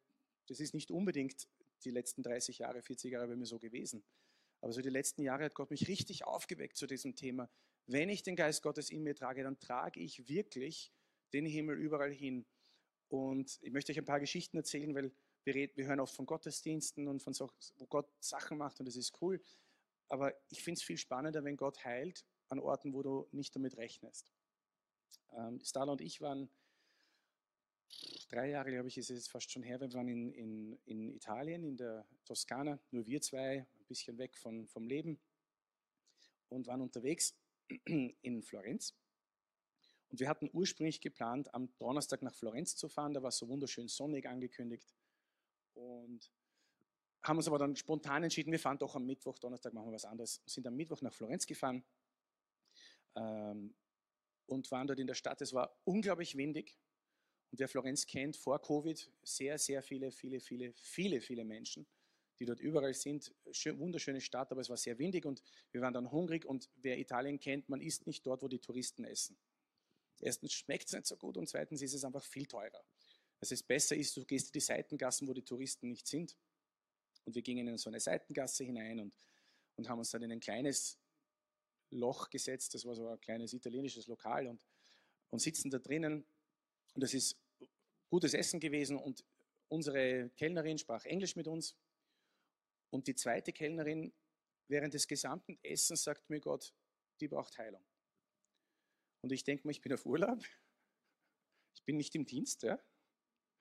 das ist nicht unbedingt die letzten 30 Jahre, 40 Jahre bei mir so gewesen. Aber so die letzten Jahre hat Gott mich richtig aufgeweckt zu diesem Thema. Wenn ich den Geist Gottes in mir trage, dann trage ich wirklich den Himmel überall hin. Und ich möchte euch ein paar Geschichten erzählen, weil wir, reden, wir hören oft von Gottesdiensten und von so, wo Gott Sachen macht und das ist cool. Aber ich finde es viel spannender, wenn Gott heilt an Orten, wo du nicht damit rechnest. Ähm, Starla und ich waren drei Jahre, glaube ich, ist es fast schon her. Wir waren in, in, in Italien, in der Toskana, nur wir zwei, ein bisschen weg von, vom Leben und waren unterwegs in Florenz. Und wir hatten ursprünglich geplant, am Donnerstag nach Florenz zu fahren. Da war es so wunderschön sonnig angekündigt. Und haben uns aber dann spontan entschieden, wir fahren doch am Mittwoch, Donnerstag machen wir was anderes. Sind am Mittwoch nach Florenz gefahren ähm, und waren dort in der Stadt. Es war unglaublich windig. Und wer Florenz kennt, vor Covid, sehr, sehr viele, viele, viele, viele, viele Menschen, die dort überall sind. Schön, wunderschöne Stadt, aber es war sehr windig und wir waren dann hungrig. Und wer Italien kennt, man isst nicht dort, wo die Touristen essen. Erstens schmeckt es nicht so gut und zweitens ist es einfach viel teurer. Also es besser ist, du gehst in die Seitengassen, wo die Touristen nicht sind. Und wir gingen in so eine Seitengasse hinein und, und haben uns dann in ein kleines Loch gesetzt. Das war so ein kleines italienisches Lokal und, und sitzen da drinnen. Und das ist gutes Essen gewesen und unsere Kellnerin sprach Englisch mit uns. Und die zweite Kellnerin während des gesamten Essens sagt mir Gott, die braucht Heilung. Und ich denke mir, ich bin auf Urlaub. Ich bin nicht im Dienst. Ja?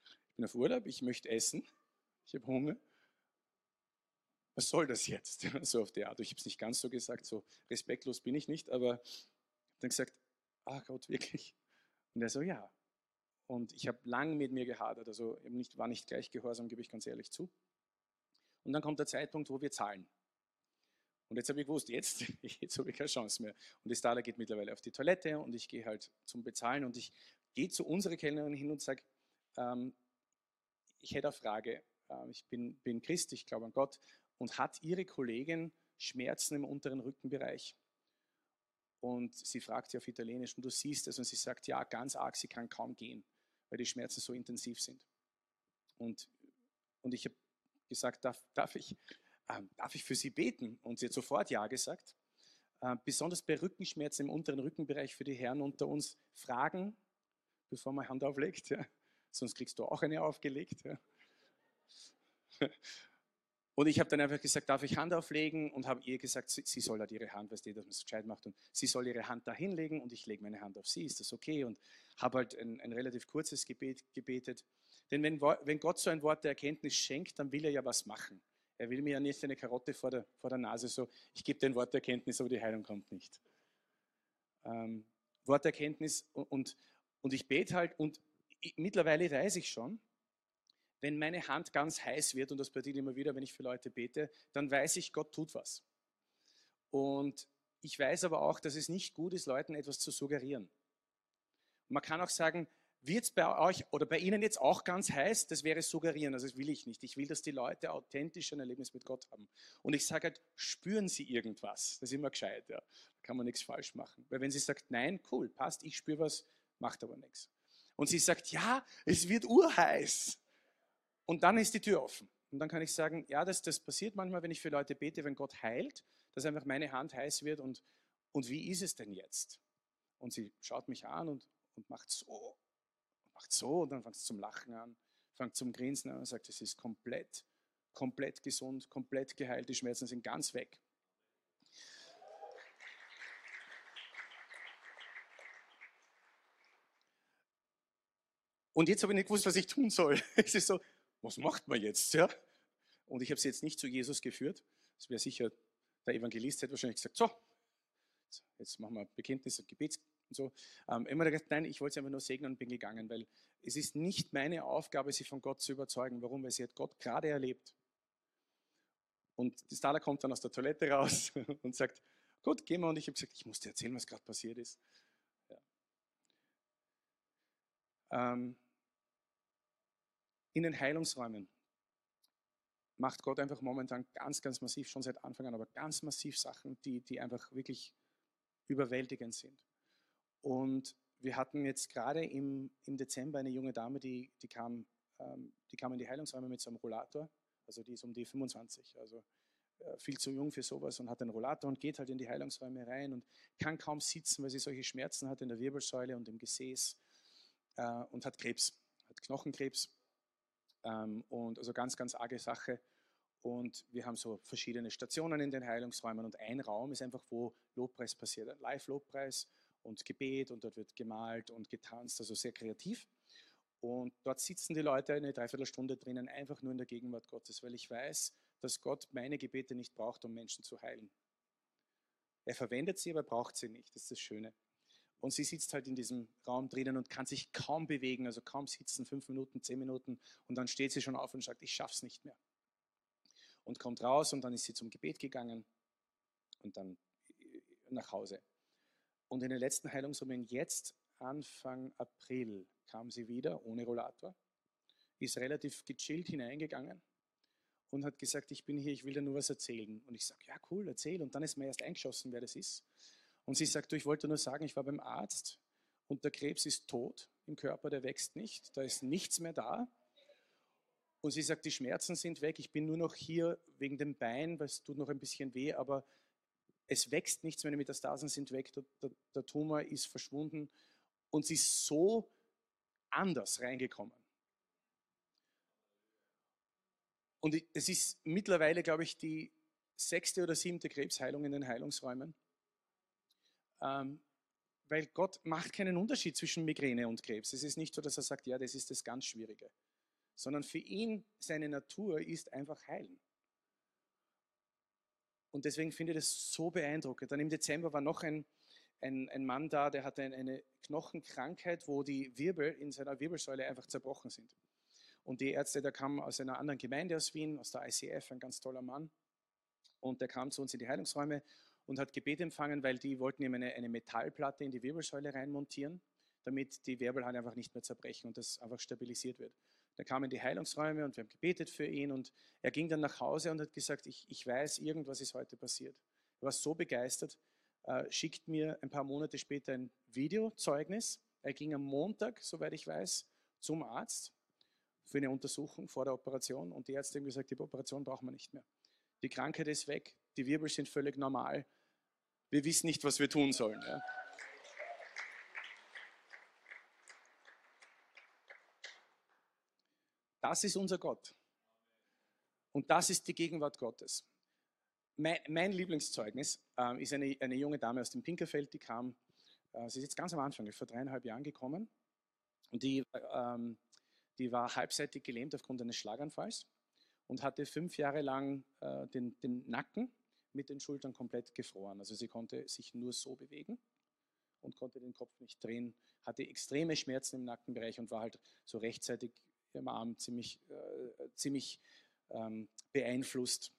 Ich bin auf Urlaub, ich möchte essen. Ich habe Hunger. Was soll das jetzt? So auf die Art. Ich habe es nicht ganz so gesagt, so respektlos bin ich nicht, aber dann gesagt, ah Gott, wirklich? Und er so, ja. Und ich habe lang mit mir gehadert, also nicht, war nicht gleich gehorsam, gebe ich ganz ehrlich zu. Und dann kommt der Zeitpunkt, wo wir zahlen. Und jetzt habe ich gewusst, jetzt, jetzt habe ich keine Chance mehr. Und die Starla geht mittlerweile auf die Toilette und ich gehe halt zum Bezahlen und ich gehe zu unserer Kellnerin hin und sage, ähm, ich hätte eine Frage. Ähm, ich bin, bin Christ, ich glaube an Gott. Und hat Ihre Kollegin Schmerzen im unteren Rückenbereich? Und sie fragt sie auf Italienisch und du siehst es und sie sagt, ja, ganz arg, sie kann kaum gehen, weil die Schmerzen so intensiv sind. Und, und ich habe gesagt, darf, darf ich? ähm, darf ich für Sie beten? Und sie hat sofort Ja gesagt. Äh, besonders bei Rückenschmerzen im unteren Rückenbereich für die Herren unter uns fragen, bevor man Hand auflegt. Ja. Sonst kriegst du auch eine aufgelegt. Ja. Und ich habe dann einfach gesagt, darf ich Hand auflegen? Und habe ihr gesagt, sie, sie soll halt ihre Hand, weißt du, dass man es gescheit macht. Und sie soll ihre Hand da hinlegen und ich lege meine Hand auf sie. Ist das okay? Und habe halt ein, ein, relativ kurzes Gebet gebetet. Denn wenn, wenn Gott so ein Wort der Erkenntnis schenkt, dann will er ja was machen. Er will mir ja nicht eine Karotte vor der, vor der Nase so, ich gebe dir ein Wort der Erkenntnis, aber die Heilung kommt nicht. Ähm, Worterkenntnis und, und, und ich bete halt und ich, mittlerweile weiß ich schon, wenn meine Hand ganz heiß wird, und das passiert immer wieder, wenn ich für Leute bete, dann weiß ich, Gott tut was. Und ich weiß aber auch, dass es nicht gut ist, Leuten etwas zu suggerieren. man kann auch sagen, wird es bei euch oder bei Ihnen jetzt auch ganz heiß? Das wäre suggerieren, also das will ich nicht. Ich will, dass die Leute authentisch ein Erlebnis mit Gott haben. Und ich sage halt, spüren Sie irgendwas? Das ist immer gescheit, ja. Da kann man nichts falsch machen. Weil wenn sie sagt, nein, cool, passt, ich spüre was, macht aber nichts. Und sie sagt, ja, es wird urheiß. Und dann ist die Tür offen. Und dann kann ich sagen, ja, das, das passiert manchmal, wenn ich für Leute bete, wenn Gott heilt, dass einfach meine Hand heiß wird und, und wie ist es denn jetzt? Und sie schaut mich an und, und macht so macht so und dann fängt es zum Lachen an, fängt zum Grinsen an und sagt, es ist komplett, komplett gesund, komplett geheilt, die Schmerzen sind ganz weg. Und jetzt habe ich nicht gewusst, was ich tun soll. Es ist so, was macht man jetzt? Ja? Und ich habe sie jetzt nicht zu Jesus geführt. Das wäre sicher, der Evangelist hätte wahrscheinlich gesagt, so, jetzt machen wir Bekenntnis und Gebets, und so. Ähm, immer gesagt, nein, ich wollte sie einfach nur segnen und bin gegangen, weil es ist nicht meine Aufgabe, sie von Gott zu überzeugen. Warum? Weil sie hat Gott gerade erlebt. Und die Stala kommt dann aus der Toilette raus und sagt, gut, gehen wir. Und ich habe gesagt, ich muss dir erzählen, was gerade passiert ist. Ja. Ähm, in den Heilungsräumen macht Gott einfach momentan ganz, ganz massiv, schon seit Anfang an, aber ganz massiv Sachen, die, die einfach wirklich überwältigend sind. Und wir hatten jetzt gerade im, im Dezember eine junge Dame, die, die, kam, ähm, die kam in die Heilungsräume mit so einem Rollator. Also die ist um die 25, also äh, viel zu jung für sowas und hat einen Rollator und geht halt in die Heilungsräume rein und kann kaum sitzen, weil sie solche Schmerzen hat in der Wirbelsäule und im Gesäß äh, und hat Krebs, hat Knochenkrebs ähm, und also ganz, ganz arge Sache. Und wir haben so verschiedene Stationen in den Heilungsräumen und ein Raum ist einfach, wo Lobpreis passiert, Live-Lobpreis und Gebet und dort wird gemalt und getanzt, also sehr kreativ. Und dort sitzen die Leute eine Dreiviertelstunde drinnen, einfach nur in der Gegenwart Gottes, weil ich weiß, dass Gott meine Gebete nicht braucht, um Menschen zu heilen. Er verwendet sie, aber braucht sie nicht. Das ist das Schöne. Und sie sitzt halt in diesem Raum drinnen und kann sich kaum bewegen, also kaum sitzen, fünf Minuten, zehn Minuten. Und dann steht sie schon auf und sagt, ich schaff's nicht mehr. Und kommt raus und dann ist sie zum Gebet gegangen und dann nach Hause. Und in den letzten Heilungsrunden jetzt, Anfang April, kam sie wieder ohne Rollator, ist relativ gechillt hineingegangen und hat gesagt, ich bin hier, ich will dir nur was erzählen. Und ich sage, ja cool, erzähl. Und dann ist mir erst eingeschossen, wer das ist. Und sie sagt, ich wollte nur sagen, ich war beim Arzt und der Krebs ist tot im Körper, der wächst nicht, da ist nichts mehr da. Und sie sagt, die Schmerzen sind weg, ich bin nur noch hier wegen dem Bein, weil es tut noch ein bisschen weh, aber es wächst nichts die Metastasen sind weg, der, der, der Tumor ist verschwunden und sie ist so anders reingekommen. Und es ist mittlerweile, glaube ich, die sechste oder siebte Krebsheilung in den Heilungsräumen. Ähm, weil Gott macht keinen Unterschied zwischen Migräne und Krebs. Es ist nicht so, dass er sagt, ja, das ist das ganz Schwierige. Sondern für ihn, seine Natur ist einfach heilen. Und deswegen finde ich das so beeindruckend. Dann im Dezember war noch ein, ein, ein Mann da, der hatte eine Knochenkrankheit, wo die Wirbel in seiner Wirbelsäule einfach zerbrochen sind. Und die Ärzte, der kam aus einer anderen Gemeinde aus Wien, aus der ICF, ein ganz toller Mann. Und der kam zu uns in die Heilungsräume und hat Gebet empfangen, weil die wollten ihm eine, eine Metallplatte in die Wirbelsäule reinmontieren, damit die Wirbel halt einfach nicht mehr zerbrechen und das einfach stabilisiert wird. Der kam in die Heilungsräume und wir haben gebetet für ihn und er ging dann nach Hause und hat gesagt, ich, ich weiß, irgendwas ist heute passiert. Er war so begeistert, äh, schickt mir ein paar Monate später ein Videozeugnis. Er ging am Montag, soweit ich weiß, zum Arzt für eine Untersuchung vor der Operation und die Ärzte haben gesagt, die Operation brauchen wir nicht mehr. Die Krankheit ist weg, die Wirbel sind völlig normal. Wir wissen nicht, was wir tun sollen. Ja. Das ist unser Gott. Und das ist die Gegenwart Gottes. Mein, mein Lieblingszeugnis äh, ist eine, eine, junge Dame aus dem Pinkerfeld, die kam, äh, sie ist jetzt ganz am Anfang, vor dreieinhalb Jahren gekommen. Und die ähm, die war halbseitig gelähmt aufgrund eines Schlaganfalls und hatte fünf Jahre lang äh, den, den Nacken mit den Schultern komplett gefroren. Also sie konnte sich nur so bewegen und konnte den Kopf nicht drehen, hatte extreme Schmerzen im Nackenbereich und war halt so rechtzeitig im Arm ziemlich, äh, ziemlich ähm, beeinflusst.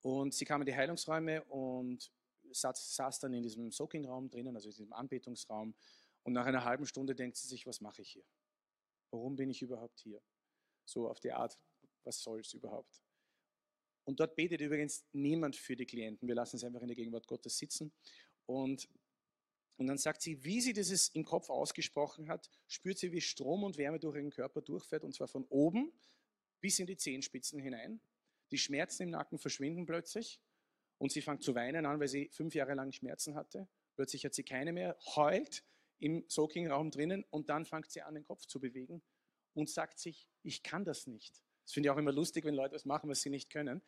Und sie kam in die Heilungsräume und saß, saß dann in diesem Soaking-Raum drinnen, also in diesem Anbetungsraum. Und nach einer halben Stunde denkt sie sich, was mache ich hier? Warum bin ich überhaupt hier? So auf die Art, was soll es überhaupt? Und dort betet übrigens niemand für die Klienten. Wir lassen sie einfach in der Gegenwart Gottes sitzen. Und, und dann sagt sie, wie sie dieses im Kopf ausgesprochen hat, spürt sie, wie Strom und Wärme durch ihren Körper durchfährt, und zwar von oben bis in die Zehenspitzen hinein. Die Schmerzen im Nacken verschwinden plötzlich und sie fängt zu weinen an, weil sie fünf Jahre lang Schmerzen hatte. Plötzlich hat sie keine mehr, heult im Soaking-Raum drinnen und dann fängt sie an, den Kopf zu bewegen und sagt sich, ich kann das nicht. Das finde ich auch immer lustig, wenn Leute was machen, was sie nicht können.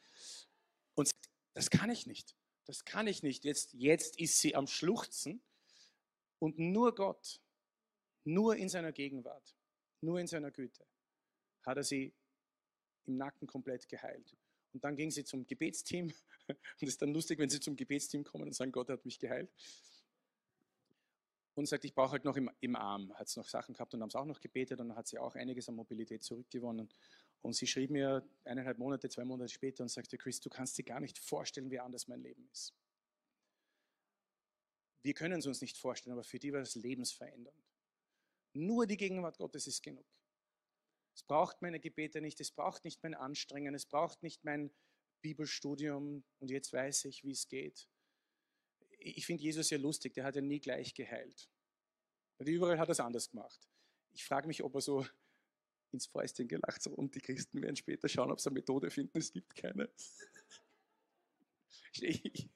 Und sagt, das kann ich nicht. Das kann ich nicht. Jetzt, jetzt ist sie am Schluchzen und nur Gott, nur in seiner Gegenwart, nur in seiner Güte hat er sie im Nacken komplett geheilt. Und dann ging sie zum Gebetsteam. Und es ist dann lustig, wenn sie zum Gebetsteam kommen und sagen, Gott hat mich geheilt und sagt, ich brauche halt noch im, im Arm. Hat es noch Sachen gehabt und haben es auch noch gebetet und dann hat sie auch einiges an Mobilität zurückgewonnen. Und sie schrieb mir eineinhalb Monate, zwei Monate später und sagte, Chris, du kannst dir gar nicht vorstellen, wie anders mein Leben ist. Wir können es uns nicht vorstellen, aber für die war das lebensverändernd. Nur die Gegenwart Gottes ist genug. Es braucht meine Gebete nicht, es braucht nicht mein Anstrengen, es braucht nicht mein Bibelstudium und jetzt weiß ich, wie es geht ich finde Jesus ja lustig, der hat ja nie gleich geheilt. Überall hat er es anders gemacht. Ich frage mich, ob er so ins Fäustchen gelacht hat und die Christen werden später schauen, ob sie eine Methode finden. Es gibt keine.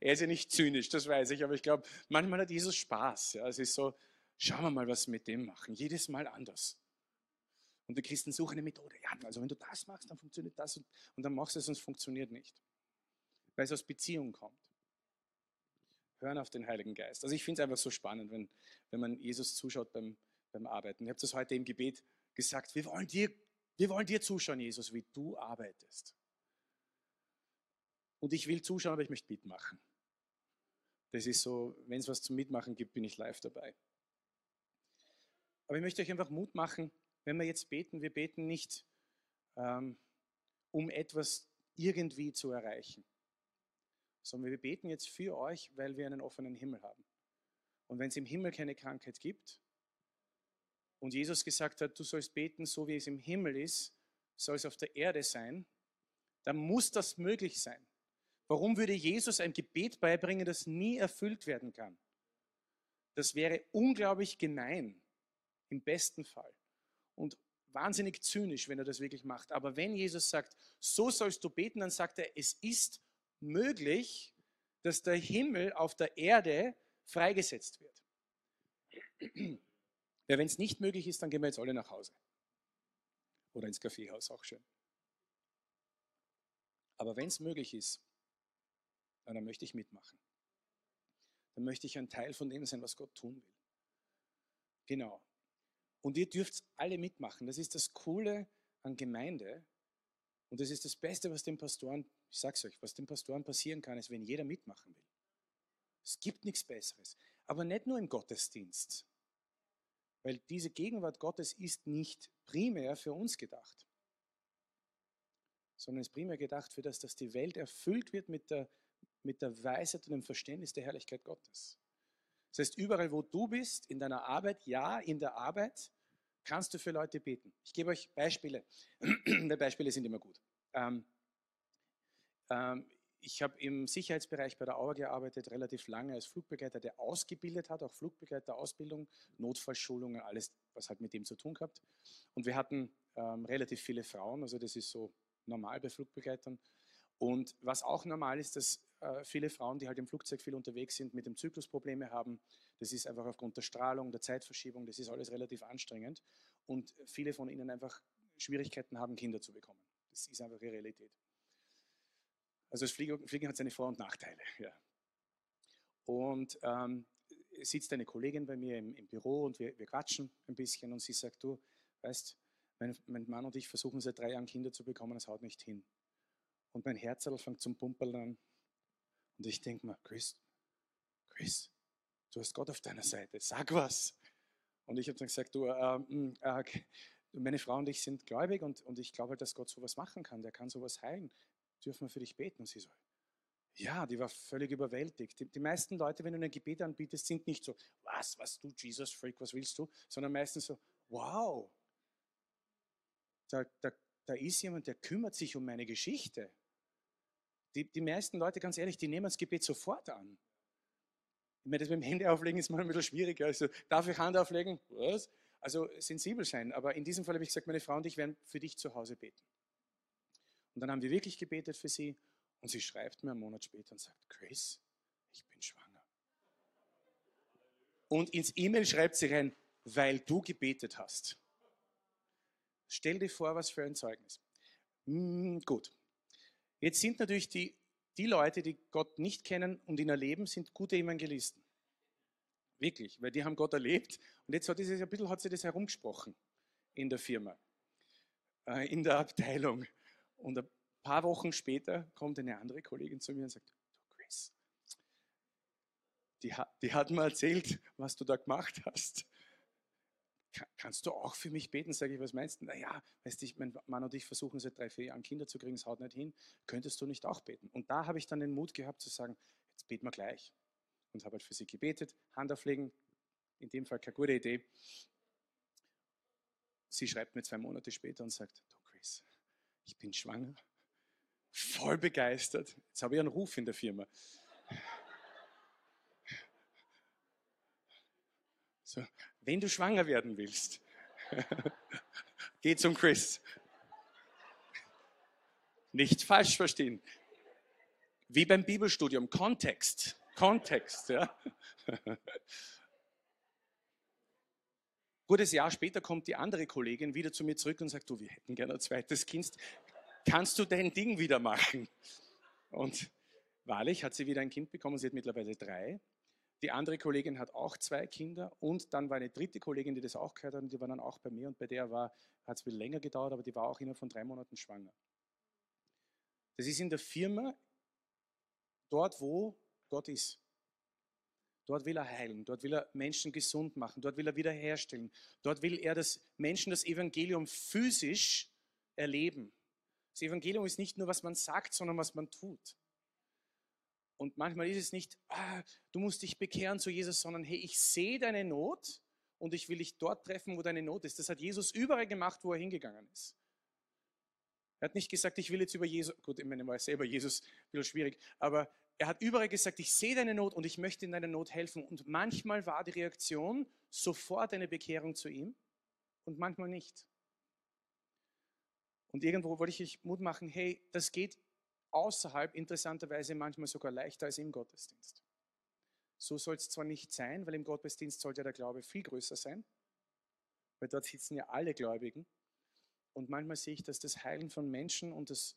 er ist ja nicht zynisch, das weiß ich, aber ich glaube, manchmal hat Jesus Spaß. Ja. Es ist so, schauen wir mal, was wir mit dem machen. Jedes Mal anders. Und die Christen suchen eine Methode. Ja, also wenn du das machst, dann funktioniert das und, und dann machst du es und es funktioniert nicht. Weil es aus Beziehung kommt. Hören auf den Heiligen Geist. Also ich finde es einfach so spannend, wenn, wenn man Jesus zuschaut beim, beim Arbeiten. Ich habe das heute im Gebet gesagt, wir wollen, dir, wir wollen dir zuschauen, Jesus, wie du arbeitest. Und ich will zuschauen, aber ich möchte mitmachen. Das ist so, wenn es was zum Mitmachen gibt, bin ich live dabei. Aber ich möchte euch einfach Mut machen, wenn wir jetzt beten, wir beten nicht, ähm, um etwas irgendwie zu erreichen, sondern wir beten jetzt für euch, weil wir einen offenen Himmel haben. Und wenn es im Himmel keine Krankheit gibt und Jesus gesagt hat, du sollst beten, so wie es im Himmel ist, soll es auf der Erde sein, dann muss das möglich sein. Warum würde Jesus ein Gebet beibringen, das nie erfüllt werden kann? Das wäre unglaublich gemein, im besten Fall und wahnsinnig zynisch, wenn er das wirklich macht. Aber wenn Jesus sagt, so sollst du beten, dann sagt er, es ist möglich, dass der Himmel auf der Erde freigesetzt wird. Ja, wenn es nicht möglich ist, dann gehen wir jetzt alle nach Hause. Oder ins Kaffeehaus, auch schön. Aber wenn es möglich ist, dann möchte ich mitmachen. Dann möchte ich ein Teil von dem sein, was Gott tun will. Genau. Und ihr dürft alle mitmachen. Das ist das Coole an Gemeinde. Und das ist das Beste, was den Pastoren, ich sag's euch, was den Pastoren passieren kann, ist, wenn jeder mitmachen will. Es gibt nichts Besseres. Aber nicht nur im Gottesdienst. Weil diese Gegenwart Gottes ist nicht primär für uns gedacht, sondern ist primär gedacht für das, dass die Welt erfüllt wird mit der, mit der Weisheit und dem Verständnis der Herrlichkeit Gottes. Das heißt, überall, wo du bist, in deiner Arbeit, ja, in der Arbeit, kannst du für Leute beten. Ich gebe euch Beispiele. Die Beispiele sind immer gut. Ähm, ähm, ich habe im Sicherheitsbereich bei der Auer gearbeitet, relativ lange als Flugbegleiter, der ausgebildet hat, auch Flugbegleiterausbildung, Notfallschulungen, alles, was halt mit dem zu tun gehabt. Und wir hatten ähm, relativ viele Frauen, also das ist so normal bei Flugbegleitern. Und was auch normal ist, dass äh, viele Frauen, die halt im Flugzeug viel unterwegs sind, mit dem Zyklus Probleme haben. Das ist einfach aufgrund der Strahlung, der Zeitverschiebung, das ist alles relativ anstrengend. Und viele von ihnen einfach Schwierigkeiten haben, Kinder zu bekommen. Das ist einfach ihre Realität. Also das Fliegen, hat seine Vor- und Nachteile. Ja. Und ähm, sitzt eine Kollegin bei mir im, im Büro und wir, wir, quatschen ein bisschen und sie sagt, du, weißt, mein, mein Mann und ich versuchen seit drei Jahren Kinder zu bekommen, es haut nicht hin. Und mein Herz fängt zum Pumperl an. Und ich denke mir, Chris, Chris, du hast Gott auf deiner Seite, sag was. Und ich habe dann gesagt, du, äh, äh, meine Frau und ich sind gläubig und, und ich glaube halt, dass Gott sowas machen kann, der kann sowas heilen. Dürfen wir für dich beten? Und sie so, ja, die war völlig überwältigt. Die, die meisten Leute, wenn du ein Gebet anbietest, sind nicht so, was, was du, Jesus Freak, was willst du? Sondern meistens so, wow, da, da, da ist jemand, der kümmert sich um meine Geschichte. Die, die meisten Leute, ganz ehrlich, die nehmen das Gebet sofort an. Ich meine, das mit dem Hände auflegen ist mal ein bisschen schwieriger. Also, darf ich Hand auflegen? Was? Also sensibel sein. Aber in diesem Fall habe ich gesagt, meine Frau und ich werden für dich zu Hause beten. Und dann haben wir wirklich gebetet für sie. Und sie schreibt mir einen Monat später und sagt, Chris, ich bin schwanger. Und ins E-Mail schreibt sie rein, weil du gebetet hast. Stell dir vor, was für ein Zeugnis. Hm, gut. Jetzt sind natürlich die, die Leute, die Gott nicht kennen und ihn erleben, sind gute Evangelisten. Wirklich, weil die haben Gott erlebt und jetzt hat, dieses, ein bisschen, hat sich das herumgesprochen in der Firma, äh, in der Abteilung. Und ein paar Wochen später kommt eine andere Kollegin zu mir und sagt, du Chris, die, die hat mir erzählt, was du da gemacht hast kannst du auch für mich beten? Sage ich, was meinst du? Naja, weißt du, mein Mann und ich versuchen seit drei, vier Jahren Kinder zu kriegen, es haut nicht hin. Könntest du nicht auch beten? Und da habe ich dann den Mut gehabt zu sagen, jetzt beten wir gleich. Und habe halt für sie gebetet, Hand auflegen, in dem Fall keine gute Idee. Sie schreibt mir zwei Monate später und sagt, du Chris, ich bin schwanger. Voll begeistert. Jetzt habe ich einen Ruf in der Firma. So, wenn du schwanger werden willst, geh zum Chris. Nicht falsch verstehen. Wie beim Bibelstudium, Kontext. Kontext, ja. Gutes Jahr später kommt die andere Kollegin wieder zu mir zurück und sagt, du, wir hätten gerne ein zweites Kind. Kannst du dein Ding wieder machen? Und wahrlich hat sie wieder ein Kind bekommen, sie hat mittlerweile drei. Die andere Kollegin hat auch zwei Kinder und dann war eine dritte Kollegin, die das auch gehört hat und die war dann auch bei mir und bei der hat es viel länger gedauert, aber die war auch innerhalb von drei Monaten schwanger. Das ist in der Firma dort, wo Gott ist. Dort will er heilen, dort will er Menschen gesund machen, dort will er wiederherstellen. Dort will er, dass Menschen das Evangelium physisch erleben. Das Evangelium ist nicht nur, was man sagt, sondern was man tut. Und manchmal ist es nicht, ah, du musst dich bekehren zu Jesus, sondern hey, ich sehe deine Not und ich will dich dort treffen, wo deine Not ist. Das hat Jesus überall gemacht, wo er hingegangen ist. Er hat nicht gesagt, ich will jetzt über Jesus, gut, ich meine, war selber Jesus, ein bisschen schwierig, aber er hat überall gesagt, ich sehe deine Not und ich möchte in deiner Not helfen. Und manchmal war die Reaktion sofort eine Bekehrung zu ihm und manchmal nicht. Und irgendwo wollte ich euch Mut machen, hey, das geht außerhalb interessanterweise manchmal sogar leichter als im Gottesdienst. So soll es zwar nicht sein, weil im Gottesdienst sollte der Glaube viel größer sein, weil dort sitzen ja alle Gläubigen. Und manchmal sehe ich, dass das Heilen von Menschen und das,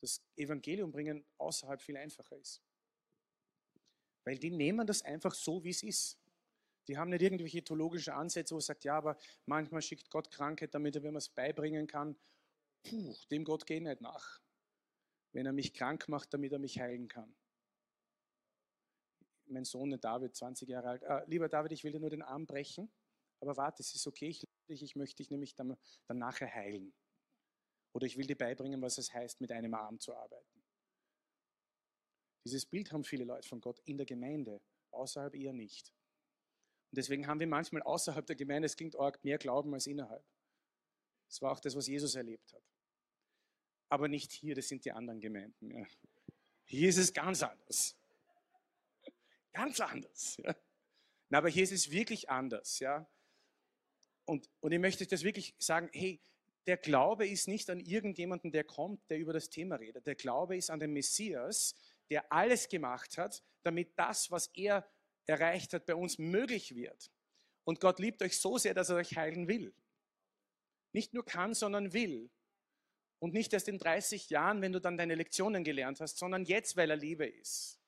das Evangelium bringen außerhalb viel einfacher ist. Weil die nehmen das einfach so, wie es ist. Die haben nicht irgendwelche theologischen Ansätze, wo es sagt, ja, aber manchmal schickt Gott Krankheit, damit er mir es beibringen kann. Puh, dem Gott geht nicht nach wenn er mich krank macht, damit er mich heilen kann. Mein Sohn David, 20 Jahre alt, äh, lieber David, ich will dir nur den Arm brechen, aber warte, es ist okay, ich liebe dich, ich möchte dich nämlich dann, dann nachher heilen. Oder ich will dir beibringen, was es heißt, mit einem Arm zu arbeiten. Dieses Bild haben viele Leute von Gott in der Gemeinde, außerhalb eher nicht. Und deswegen haben wir manchmal außerhalb der Gemeinde, es klingt arg, mehr Glauben als innerhalb. Das war auch das, was Jesus erlebt hat aber nicht hier, das sind die anderen Gemeinden. Ja. Hier ist es ganz anders. Ganz anders. Ja. Na, aber hier ist es wirklich anders. Ja. Und, und ich möchte das wirklich sagen, hey, der Glaube ist nicht an irgendjemanden, der kommt, der über das Thema redet. Der Glaube ist an den Messias, der alles gemacht hat, damit das, was er erreicht hat, bei uns möglich wird. Und Gott liebt euch so sehr, dass er euch heilen will. Nicht nur kann, sondern will. Und nicht erst in 30 Jahren, wenn du dann deine Lektionen gelernt hast, sondern jetzt, weil er Liebe ist.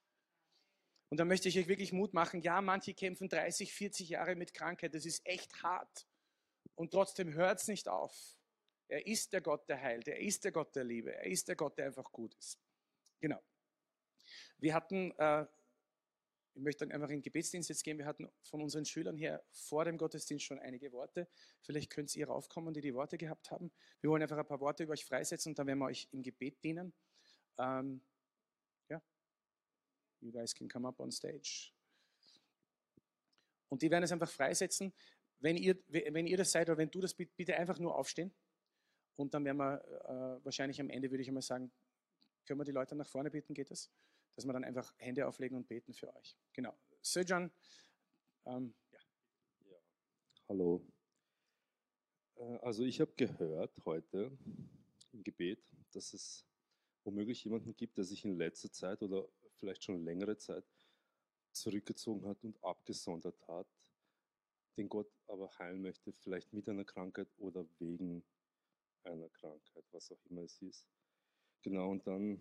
Und da möchte ich euch wirklich Mut machen. Ja, manche kämpfen 30, 40 Jahre mit Krankheit. Das ist echt hart. Und trotzdem hört es nicht auf. Er ist der Gott, der heilt. Er ist der Gott der Liebe. Er ist der Gott, der einfach gut ist. Genau. Wir hatten äh, ich möchte dann einfach in den Gebetsdienst jetzt gehen. Wir hatten von unseren Schülern her vor dem Gottesdienst schon einige Worte. Vielleicht könnt ihr raufkommen, die die Worte gehabt haben. Wir wollen einfach ein paar Worte über euch freisetzen und dann werden wir euch im Gebet dienen. Ähm, ja, you guys can come up on stage. Und die werden es einfach freisetzen. Wenn ihr, wenn ihr das seid oder wenn du das bitte einfach nur aufstehen. Und dann werden wir äh, wahrscheinlich am Ende, würde ich einmal sagen, können wir die Leute nach vorne bitten, geht das? Dass wir dann einfach Hände auflegen und beten für euch. Genau. Söjan, ähm, ja. ja. Hallo. Äh, also ich habe gehört heute im Gebet, dass es womöglich jemanden gibt, der sich in letzter Zeit oder vielleicht schon längere Zeit zurückgezogen hat und abgesondert hat, den Gott aber heilen möchte, vielleicht mit einer Krankheit oder wegen einer Krankheit, was auch immer es ist. Genau, und dann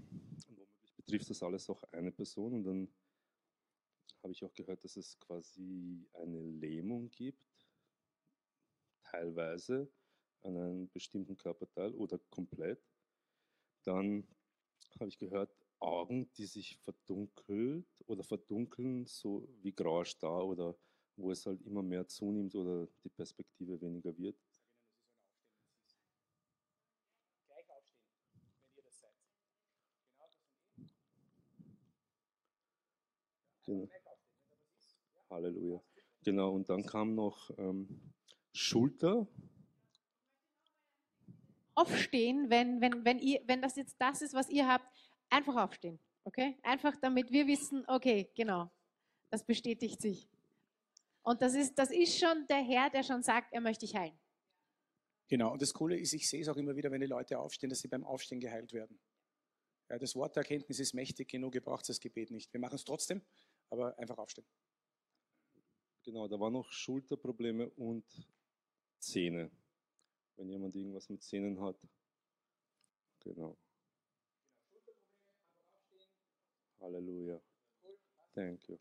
betrifft das alles auch eine Person und dann habe ich auch gehört, dass es quasi eine Lähmung gibt, teilweise an einem bestimmten Körperteil oder komplett. Dann habe ich gehört, Augen, die sich verdunkelt oder verdunkeln, so wie grauer Star oder wo es halt immer mehr zunimmt oder die Perspektive weniger wird. Genau. Halleluja. Genau, und dann kam noch ähm, Schulter. Aufstehen, wenn, wenn, wenn, ihr, wenn das jetzt das ist, was ihr habt, einfach aufstehen. Okay? Einfach damit wir wissen, okay, genau, das bestätigt sich. Und das ist, das ist schon der Herr, der schon sagt, er möchte dich heilen. Genau, und das Coole ist, ich sehe es auch immer wieder, wenn die Leute aufstehen, dass sie beim Aufstehen geheilt werden. Ja, das Wort der Erkenntnis ist mächtig genug, ihr braucht das Gebet nicht. Wir machen es trotzdem, aber einfach aufstehen. Genau, da waren noch Schulterprobleme und Zähne. Wenn jemand irgendwas mit Zähnen hat. Genau. Halleluja. Thank you.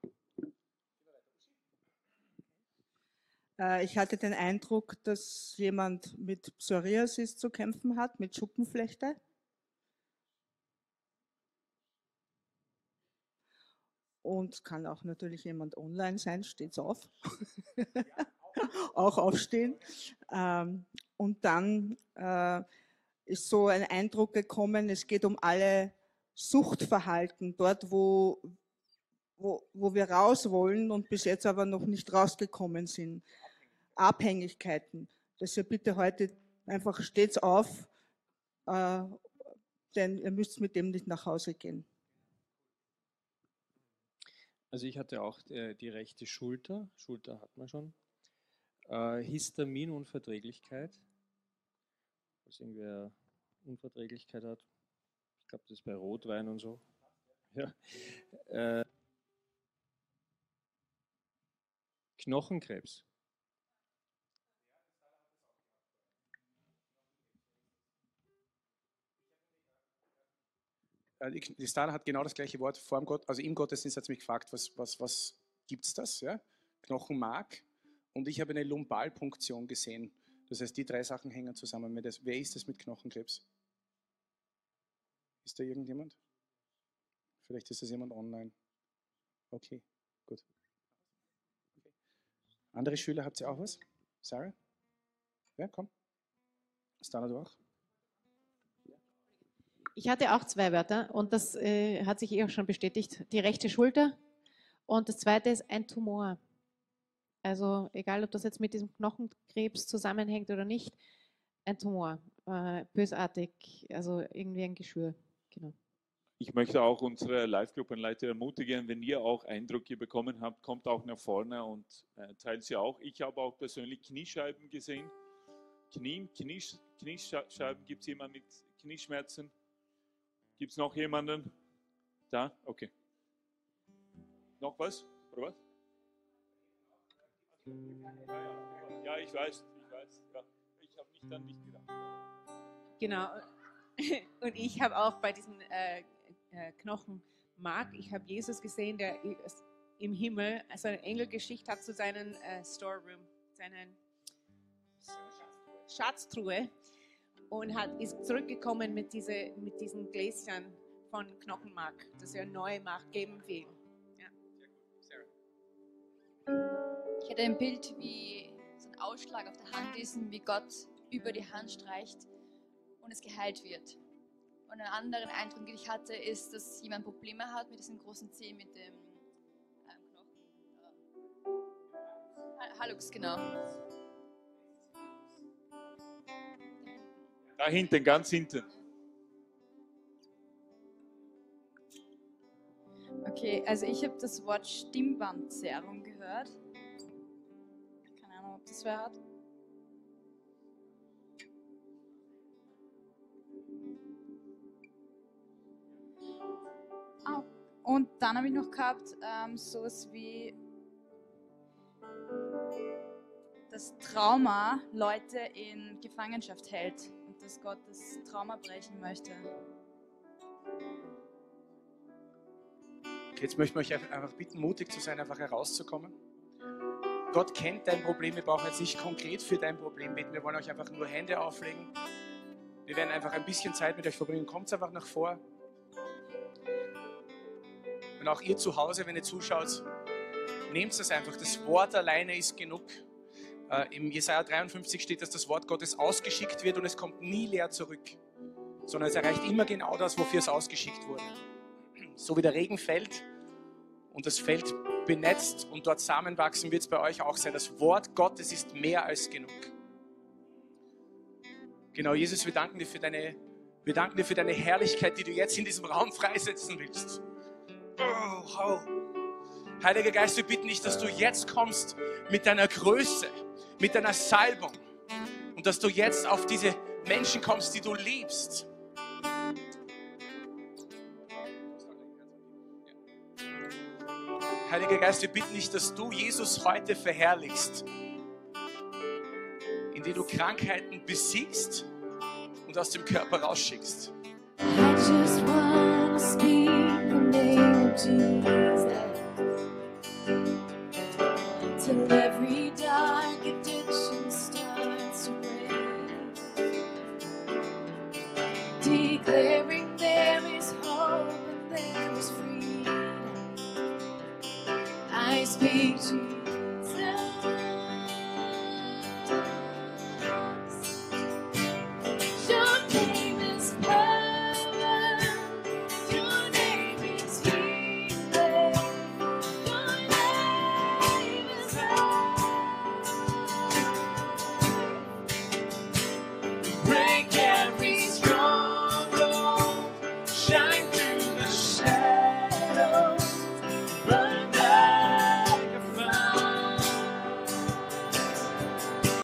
Äh, Ich hatte den Eindruck, dass jemand mit Psoriasis zu kämpfen hat, mit Schuppenflechte. Und kann auch natürlich jemand online sein, steht's auf. auch aufstehen. Ähm, Und dann äh, ist so ein Eindruck gekommen, es geht um alle Suchtverhalten, dort wo, wo, wo wir raus wollen und bis jetzt aber noch nicht rausgekommen sind. Abhängigkeiten. Ihr bitte heute einfach stets auf, äh, denn ihr müsst mit dem nicht nach Hause gehen. Also ich hatte auch äh, die rechte Schulter, Schulter hat man schon. Äh, Histaminunverträglichkeit, falls irgendwer Unverträglichkeit hat. Ich glaube, das ist bei Rotwein und so. Ja. Äh, Knochenkrebs. Äh, Die die Stana hat genau das gleiche Wort vor dem Gott, also im Gottesdienst hat sie mich gefragt, was, was, was gibt es das? Ja? Knochenmark. Und ich habe eine Lumbalpunktion gesehen. Das heißt, die drei Sachen hängen zusammen. Mit das. Wer ist das mit Knochenkrebs? Ist da irgendjemand? Vielleicht ist das jemand online. Okay, gut. Okay. Andere Schüler, habt ihr auch was? Sarah? Ja, komm. Stana, du auch? Ich hatte auch zwei Wörter und das äh, hat sich eh auch schon bestätigt. Die rechte Schulter und das zweite ist ein Tumor. Also egal, ob das jetzt mit diesem Knochenkrebs zusammenhängt oder nicht, ein Tumor. Äh, bösartig, also irgendwie ein Geschwür. Genau. Ich möchte auch unsere Live-Gruppenleiter ermutigen, wenn ihr auch Eindrücke bekommen habt, kommt auch nach vorne und äh, teilt sie auch. Ich habe auch persönlich Kniescheiben gesehen. Knie, Kniesch, Kniescheiben, gibt es jemanden mit Knieschmerzen? Gibt es noch jemanden? Da? Okay. Noch was? Oder was? Ja, ich weiß, ich weiß. Ja. Ich habe nicht an dich gedacht. Genau. Und ich habe auch bei diesem äh, äh, Knochenmark, ich habe Jesus gesehen, der im Himmel, also eine Engelgeschichte hat zu seinen äh, Storeroom, seinen Schatztruhe und hat, ist zurückgekommen mit, diese, mit diesen Gläschen von Knochenmark, das er neu macht, geben will. Ich hatte ein Bild, wie so ein Ausschlag auf der Hand ist und wie Gott über die Hand streicht und es geheilt wird. Und einen anderen Eindruck, den ich hatte, ist, dass jemand Probleme hat mit diesem großen Zeh, mit dem ähm, Knochen. Äh, Ha- Hallux, genau. Da hinten, ganz hinten. Okay, also ich habe das Wort Stimmbandzerrung gehört. Keine Ahnung, ob das wer hat. Ah, und dann habe ich noch gehabt ähm, sowas wie dass Trauma Leute in Gefangenschaft hält dass Gott das Trauma brechen möchte. Jetzt möchten wir euch einfach bitten, mutig zu sein, einfach herauszukommen. Gott kennt dein Problem. Wir brauchen jetzt nicht konkret für dein Problem beten. Wir wollen euch einfach nur Hände auflegen. Wir werden einfach ein bisschen Zeit mit euch verbringen. Kommt einfach nach vor. Und auch ihr zu Hause, wenn ihr zuschaut, nehmt es einfach. Das Wort alleine ist genug. Äh, Im Jesaja 53 steht, dass das Wort Gottes ausgeschickt wird und es kommt nie leer zurück, sondern es erreicht immer genau das, wofür es ausgeschickt wurde so wie der Regen fällt und das Feld benetzt und dort Samen wachsen, wird es bei euch auch sein. Das Wort Gottes ist mehr als genug. Genau, Jesus, wir danken dir für deine, wir danken dir für deine Herrlichkeit, die du jetzt in diesem Raum freisetzen willst. Oh, wow. Heiliger Geist, wir bitten dich, dass du jetzt kommst mit deiner Größe, mit deiner Salbung und dass du jetzt auf diese Menschen kommst, die du liebst. Heiliger Geist, wir bitten dich, dass du Jesus heute verherrlichst, indem du Krankheiten besiegst und aus dem Körper rausschickst. I just wanna speak the name of Jesus